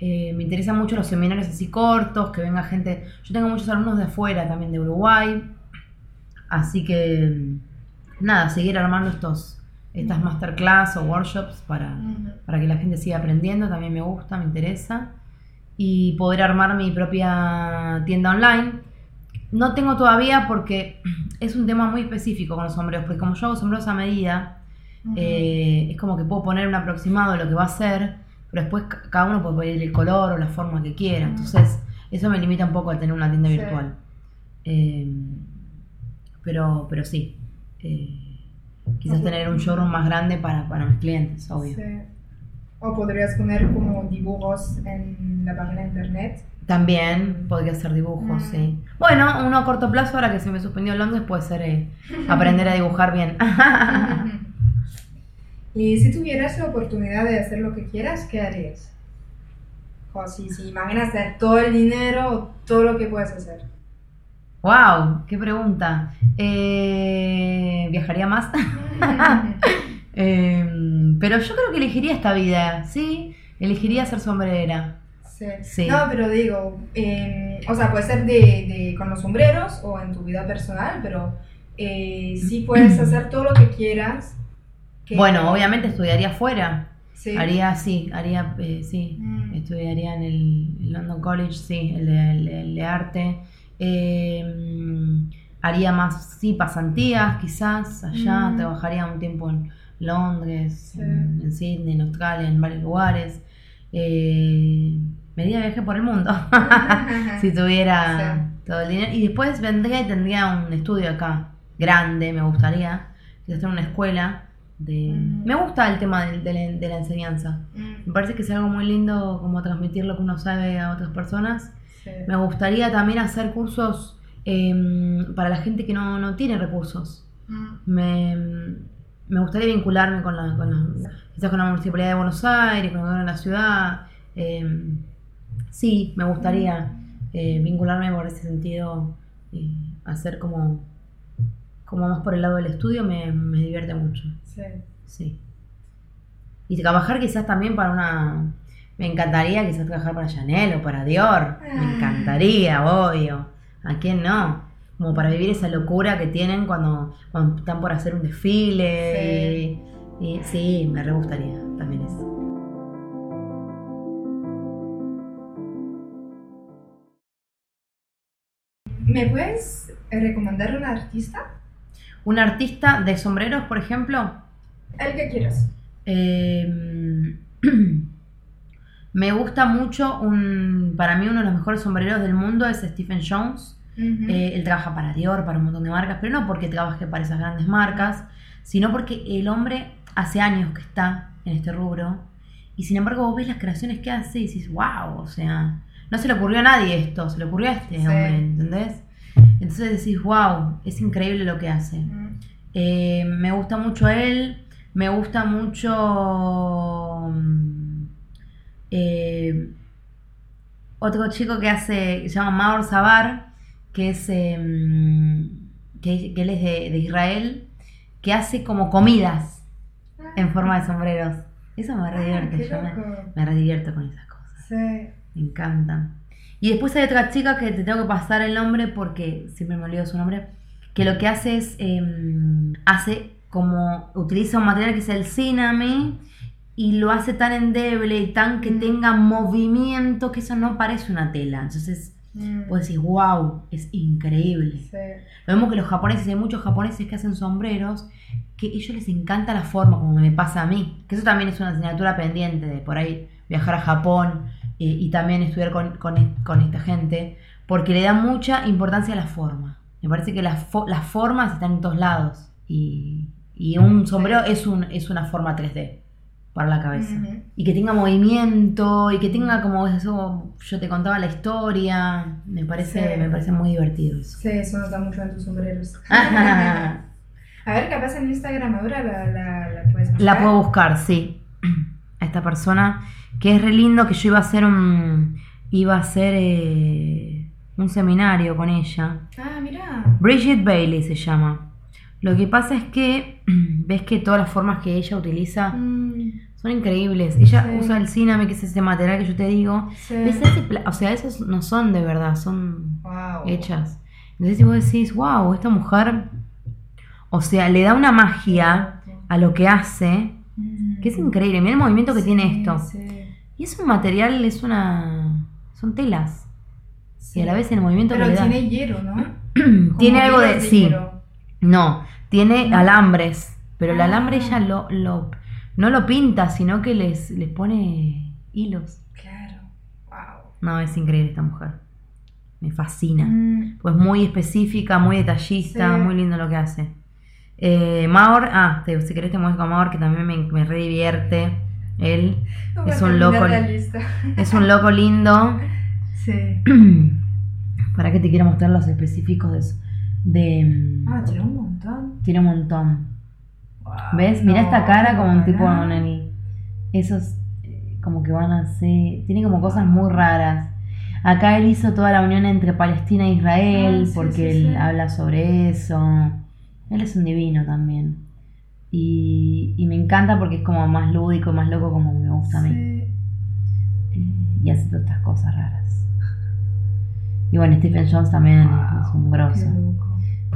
Eh, me interesan mucho los seminarios así cortos, que venga gente. Yo tengo muchos alumnos de afuera, también de Uruguay. Así que, nada, seguir armando estos, estas masterclass o workshops para, para que la gente siga aprendiendo, también me gusta, me interesa. Y poder armar mi propia tienda online. No tengo todavía porque es un tema muy específico con los sombreros, porque como yo hago sombreros a medida, eh, es como que puedo poner un aproximado de lo que va a ser, pero después ca- cada uno puede pedir el color o la forma que quiera. Entonces, eso me limita un poco a tener una tienda Sí. virtual. Eh, pero, pero sí. eh, quizás tener un showroom más grande para, para mis clientes, obvio. Sí. O podrías poner como dibujos en la página de internet. También podría hacer dibujos, Mm. sí. Bueno, uno a corto plazo, ahora que se me suspendió Londres, puede ser eh, aprender a dibujar bien. y si tuvieras la oportunidad de hacer lo que quieras, ¿qué harías? O si, si imaginas tener todo el dinero todo lo que puedes hacer. ¡Wow! ¡Qué pregunta! Eh, ¿Viajaría más? Eh, pero yo creo que elegiría esta vida, ¿sí? Elegiría ser sombrera. Sí. Sí. No, pero digo, eh, o sea, puede ser de, de- con los sombreros o en tu vida personal, pero eh, sí puedes hacer todo lo que quieras. Bueno, obviamente estudiaría fuera. Sí. Haría, sí, haría, eh, sí. Mm. Estudiaría en el, London College, sí, el de, el de- el de arte. Eh, haría más, sí, pasantías quizás allá. Mm. Trabajaría un tiempo en Londres, Sí. en, en Sydney, en Australia, en varios lugares. Eh, me haría viaje por el mundo. si tuviera todo el dinero. Y después vendría y tendría un estudio acá, grande, me gustaría. Quizás tener una escuela. De... Mm. Me gusta el tema de, de la, de la enseñanza. Mm, Me parece que es algo muy lindo como transmitir lo que uno sabe a otras personas. sí. Me gustaría también hacer cursos em, para la gente que no, no tiene recursos. Mm, Me, me gustaría vincularme con la, con la- quizás con la Municipalidad de Buenos Aires, con la ciudad. Em, sí, me gustaría eh, vincularme por ese sentido, hacer como, como más por el lado del estudio me, me divierte mucho. sí. Sí. Y trabajar quizás también para una... Me encantaría quizás trabajar para Chanel o para Dior. Me encantaría, obvio. ¿A quién no? Como para vivir esa locura que tienen cuando, cuando están por hacer un desfile. Y, y sí, me re gustaría también eso. ¿Me puedes recomendar un artista? Un artista de sombreros, por ejemplo. El que quieras. Eh, me gusta mucho, un, para mí uno de los mejores sombreros del mundo es Stephen Jones. Eh, él trabaja para Dior, para un montón de marcas, pero no porque trabaje para esas grandes marcas, sino porque el hombre hace años que está en este rubro y sin embargo vos ves las creaciones que hace y dices, wow, o sea, no se le ocurrió a nadie esto, se le ocurrió a este Sí. hombre, ¿entendés? Entonces decís, wow, es increíble lo que hace. Mm. Eh, me gusta mucho él, me gusta mucho mm, eh, otro chico que hace, que se llama Maur Sabar, que es eh, mm, que, que él es de, de Israel, que hace como comidas en forma de sombreros. Eso me re Ah, divierte, yo me, me re divierto con esas cosas. Sí. Me encantan. Y después hay otra chica que te tengo que pasar el nombre porque siempre me olvido su nombre. Que lo que hace es. em, hace como. Utiliza un material que es el ciname y lo hace tan endeble y tan que Mm. tenga movimiento que eso no parece una tela. Entonces, Mm. vos decís, wow, es increíble. Sí. Lo mismo que los japoneses, hay muchos japoneses que hacen sombreros que a ellos les encanta la forma, como me pasa a mí. Que eso también es una asignatura pendiente de por ahí viajar a Japón y también estudiar con, con- con esta gente, porque le da mucha importancia a la forma. Me parece que las, fo- las formas están en todos lados y, y un sombrero es, un, es una forma 3D para la cabeza. Y que tenga movimiento y que tenga como eso, yo te contaba la historia, me parece, Sí. me parece muy divertido eso. Sí, eso nota mucho en tus sombreros. A ver, capaz en Instagram ahora la, la, la puedes La buscar. puedo buscar, sí. A esta persona que es re lindo que yo iba a hacer un iba a hacer eh, un seminario con ella. Ah, mira. Bridget Bailey se llama. Lo que pasa es que ves que todas las formas que ella utiliza Mm, son increíbles. Ella Sí. usa el ciname, que es ese material que yo te digo. sí. ¿Ves ese pla- o sea, esos no son de verdad, son Wow. hechas. Entonces si vos decís, wow, esta mujer, o sea, le da una magia a lo que hace, Mm. Que es increíble. Mira el movimiento que tiene Sí, esto. sí. Y es un material, es una... son telas. Y a la vez el movimiento Pero que le da. tiene hierro, ¿no? Tiene algo de... Sí, hierro. no, tiene alambres, pero el Ah. alambre ella lo, lo- no lo pinta, sino que les, les pone hilos. Claro. Wow. No, es increíble esta mujer. Me fascina. Mm, Pues muy específica, muy detallista, Sí. muy lindo lo que hace. Eh, Maor, ah, te- si querés te muestro a Maor, que también me, me re divierte. Él no Es un loco. es un loco lindo. Sí. ¿Para qué te quiero mostrar los específicos de... eso? de Ah, tiene un montón. tiene un montón. Wow. ¿Ves? Mira No, esta cara como un tipo en el- esos eh, como que van a ser tiene como cosas muy raras. Acá él hizo toda la unión entre Palestina e Israel Ah, sí, porque sí, él sí. habla sobre eso. Él es un divino también. Y, y me encanta porque es como más lúdico, más loco como me gusta a mí. Eh, y hace todas estas cosas raras. Y bueno, Stephen Jones también es- es un grosso.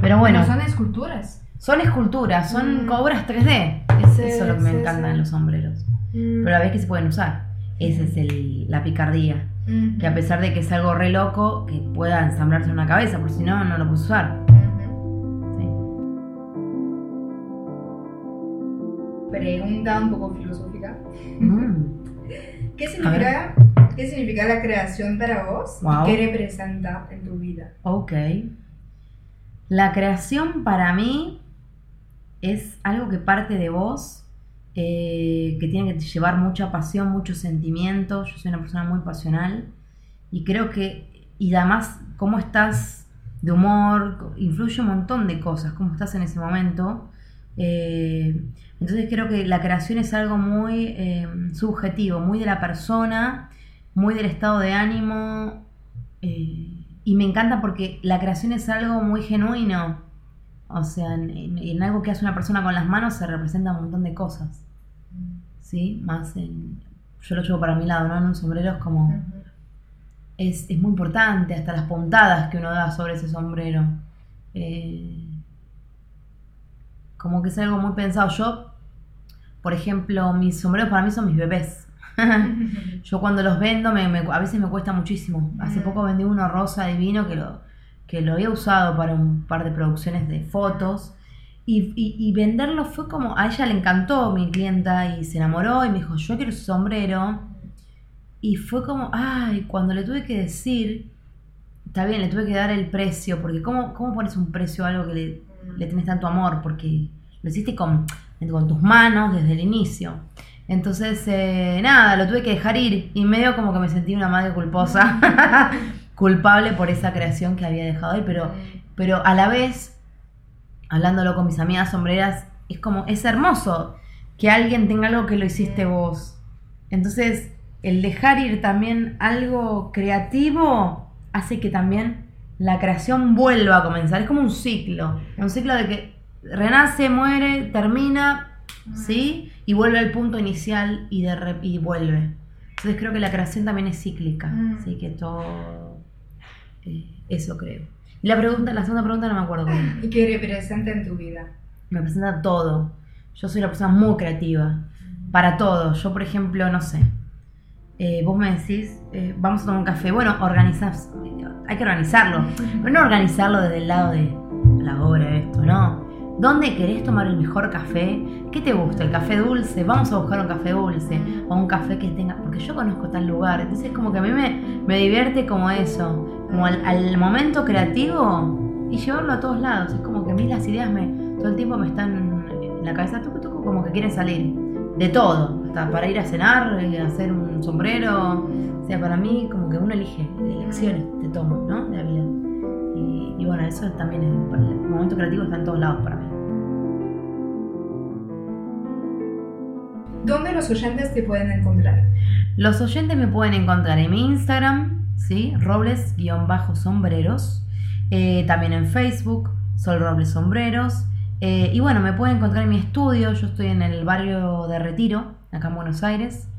Pero bueno, Pero son esculturas. son esculturas, son Mm. obras 3D. Es Sí, eso lo que me sí, encanta en los sombreros. Pero a la vez que se pueden usar. Esa es el- la picardía. Ujú. Que a pesar de que es algo re loco, que pueda ensamblarse en una cabeza, porque si no, no lo puedes usar. Pregunta un poco filosófica. Mm. ¿Qué significa, ¿Qué significa la creación para vos? Wow. ¿Y qué representa en tu vida? Ok. La creación para mí es algo que parte de vos, eh, que tiene que llevar mucha pasión, mucho sentimiento. Yo soy una persona muy pasional y creo que, y además, cómo estás de humor, influye un montón de cosas, cómo estás en ese momento. Eh, entonces creo que la creación es algo muy eh, subjetivo, muy de la persona, muy del estado de ánimo. eh, y me encanta porque la creación es algo muy genuino. O sea, en, en- algo que hace una persona con las manos se representa un montón de cosas. ¿Sí? Más en. Yo lo llevo para mi lado, ¿no? En un sombrero es como. Es, es muy importante, hasta las puntadas que uno da sobre ese sombrero. Eh, como que es algo muy pensado. Yo, por ejemplo, mis sombreros para mí son mis bebés. Yo cuando los vendo, me, me- a veces me cuesta muchísimo. Hace poco vendí uno rosa divino que lo, que lo había usado para un par de producciones de fotos. Y, y- y venderlo fue como, a ella le encantó mi clienta y se enamoró y me dijo, yo quiero ese sombrero. Y fue como, ay, cuando le tuve que decir, está bien, le tuve que dar el precio, porque ¿cómo, cómo pones un precio a algo que le, le tenés tanto amor? Porque lo hiciste con, con tus manos desde el inicio. Entonces, eh, nada, lo tuve que dejar ir y medio como que me sentí una madre culposa, culpable por esa creación que había dejado ir, pero, pero a la vez, hablándolo con mis amigas sombreras, es como, es hermoso que alguien tenga algo que lo hiciste vos. Entonces, el dejar ir también algo creativo hace que también la creación vuelva a comenzar. Es como un ciclo, un ciclo de que renace, muere, termina, ¿sí? Y vuelve al punto inicial y, de y vuelve. Entonces creo que la creación también es cíclica, así que todo eh, eso creo. Y la pregunta, la segunda pregunta no me acuerdo. ¿Y qué representa en tu vida? Me representa todo. Yo soy una persona muy creativa. Para todo. Yo, por ejemplo, no sé. Eh, vos me decís, eh, vamos a tomar un café. Bueno, organizás. Hay que organizarlo. Pero no organizarlo desde el lado de la obra, esto, no. ¿Dónde querés tomar el mejor café? ¿Qué te gusta? ¿El café dulce? Vamos a buscar un café dulce. O un café que tenga. Porque yo conozco tal lugar. Entonces, como que a mí me, me divierte como eso. Como al, al momento creativo y llevarlo a todos lados. Es como que a mí las ideas me, todo el tiempo me están la cabeza tucu, tucu, como que quieren salir. De todo, hasta para ir a cenar, hacer un sombrero. O sea, para mí, como que uno elige, elecciones te tomo, ¿no? De la vida. Y, bueno, eso también es. El momento creativo está en todos lados para mí. ¿Dónde los oyentes te pueden encontrar? Los oyentes me pueden encontrar en mi Instagram, ¿sí? Robles-sombreros. Eh, también en Facebook, Sol Robles Sombreros. Eh, y bueno, me pueden encontrar en mi estudio. Yo estoy en el barrio de Retiro, acá en Buenos Aires,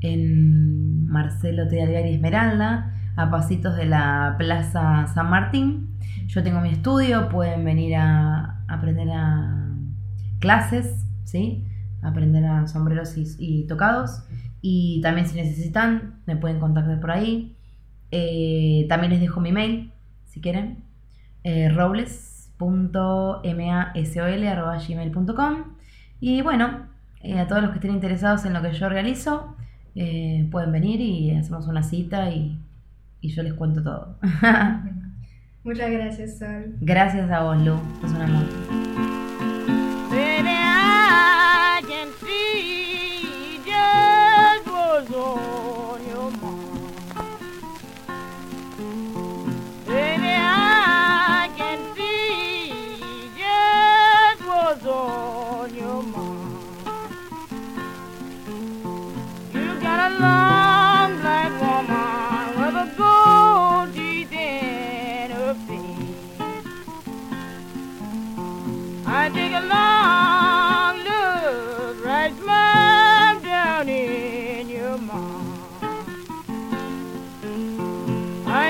en Marcelo Teadiari Esmeralda, a pasitos de la Plaza San Martín. Yo tengo mi estudio, pueden venir a aprender a clases, ¿sí? aprender a sombreros y, tocados. Y también si necesitan, me pueden contactar por ahí. Eh, también les dejo mi mail, si quieren. Eh, robles masol.gmail.com y bueno, eh, a todos los que estén interesados en lo que yo realizo, eh, pueden venir y hacemos una cita y, y yo les cuento todo. Muchas gracias, Sol. Gracias a vos, Lu. Es un amor.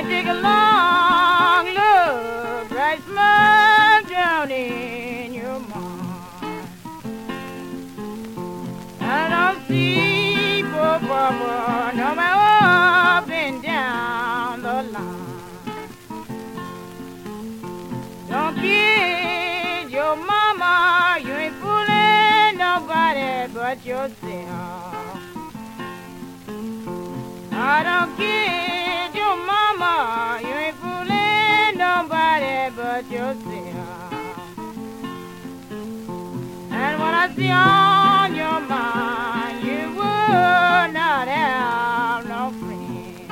take dig along, love, bright smile down in your mind. I don't see poor Papa no matter up and down the line. Don't kid your mama, you ain't fooling nobody but yourself. I don't care. Nobody but yourself. And when I see on your mind, you would not have no friend.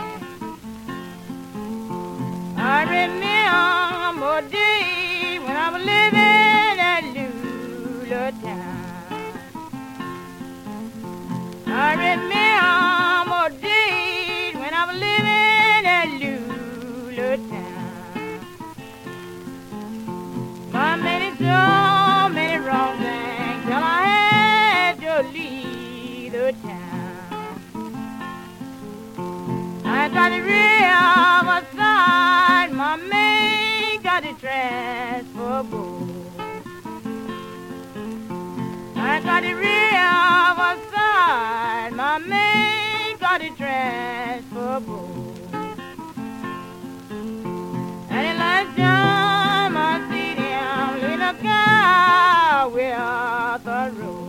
I remember a day when I was living at Lula Town. I remember got a dress for. I got a real outside, my man got a dress for. And it lies down, I see them little girl with the road.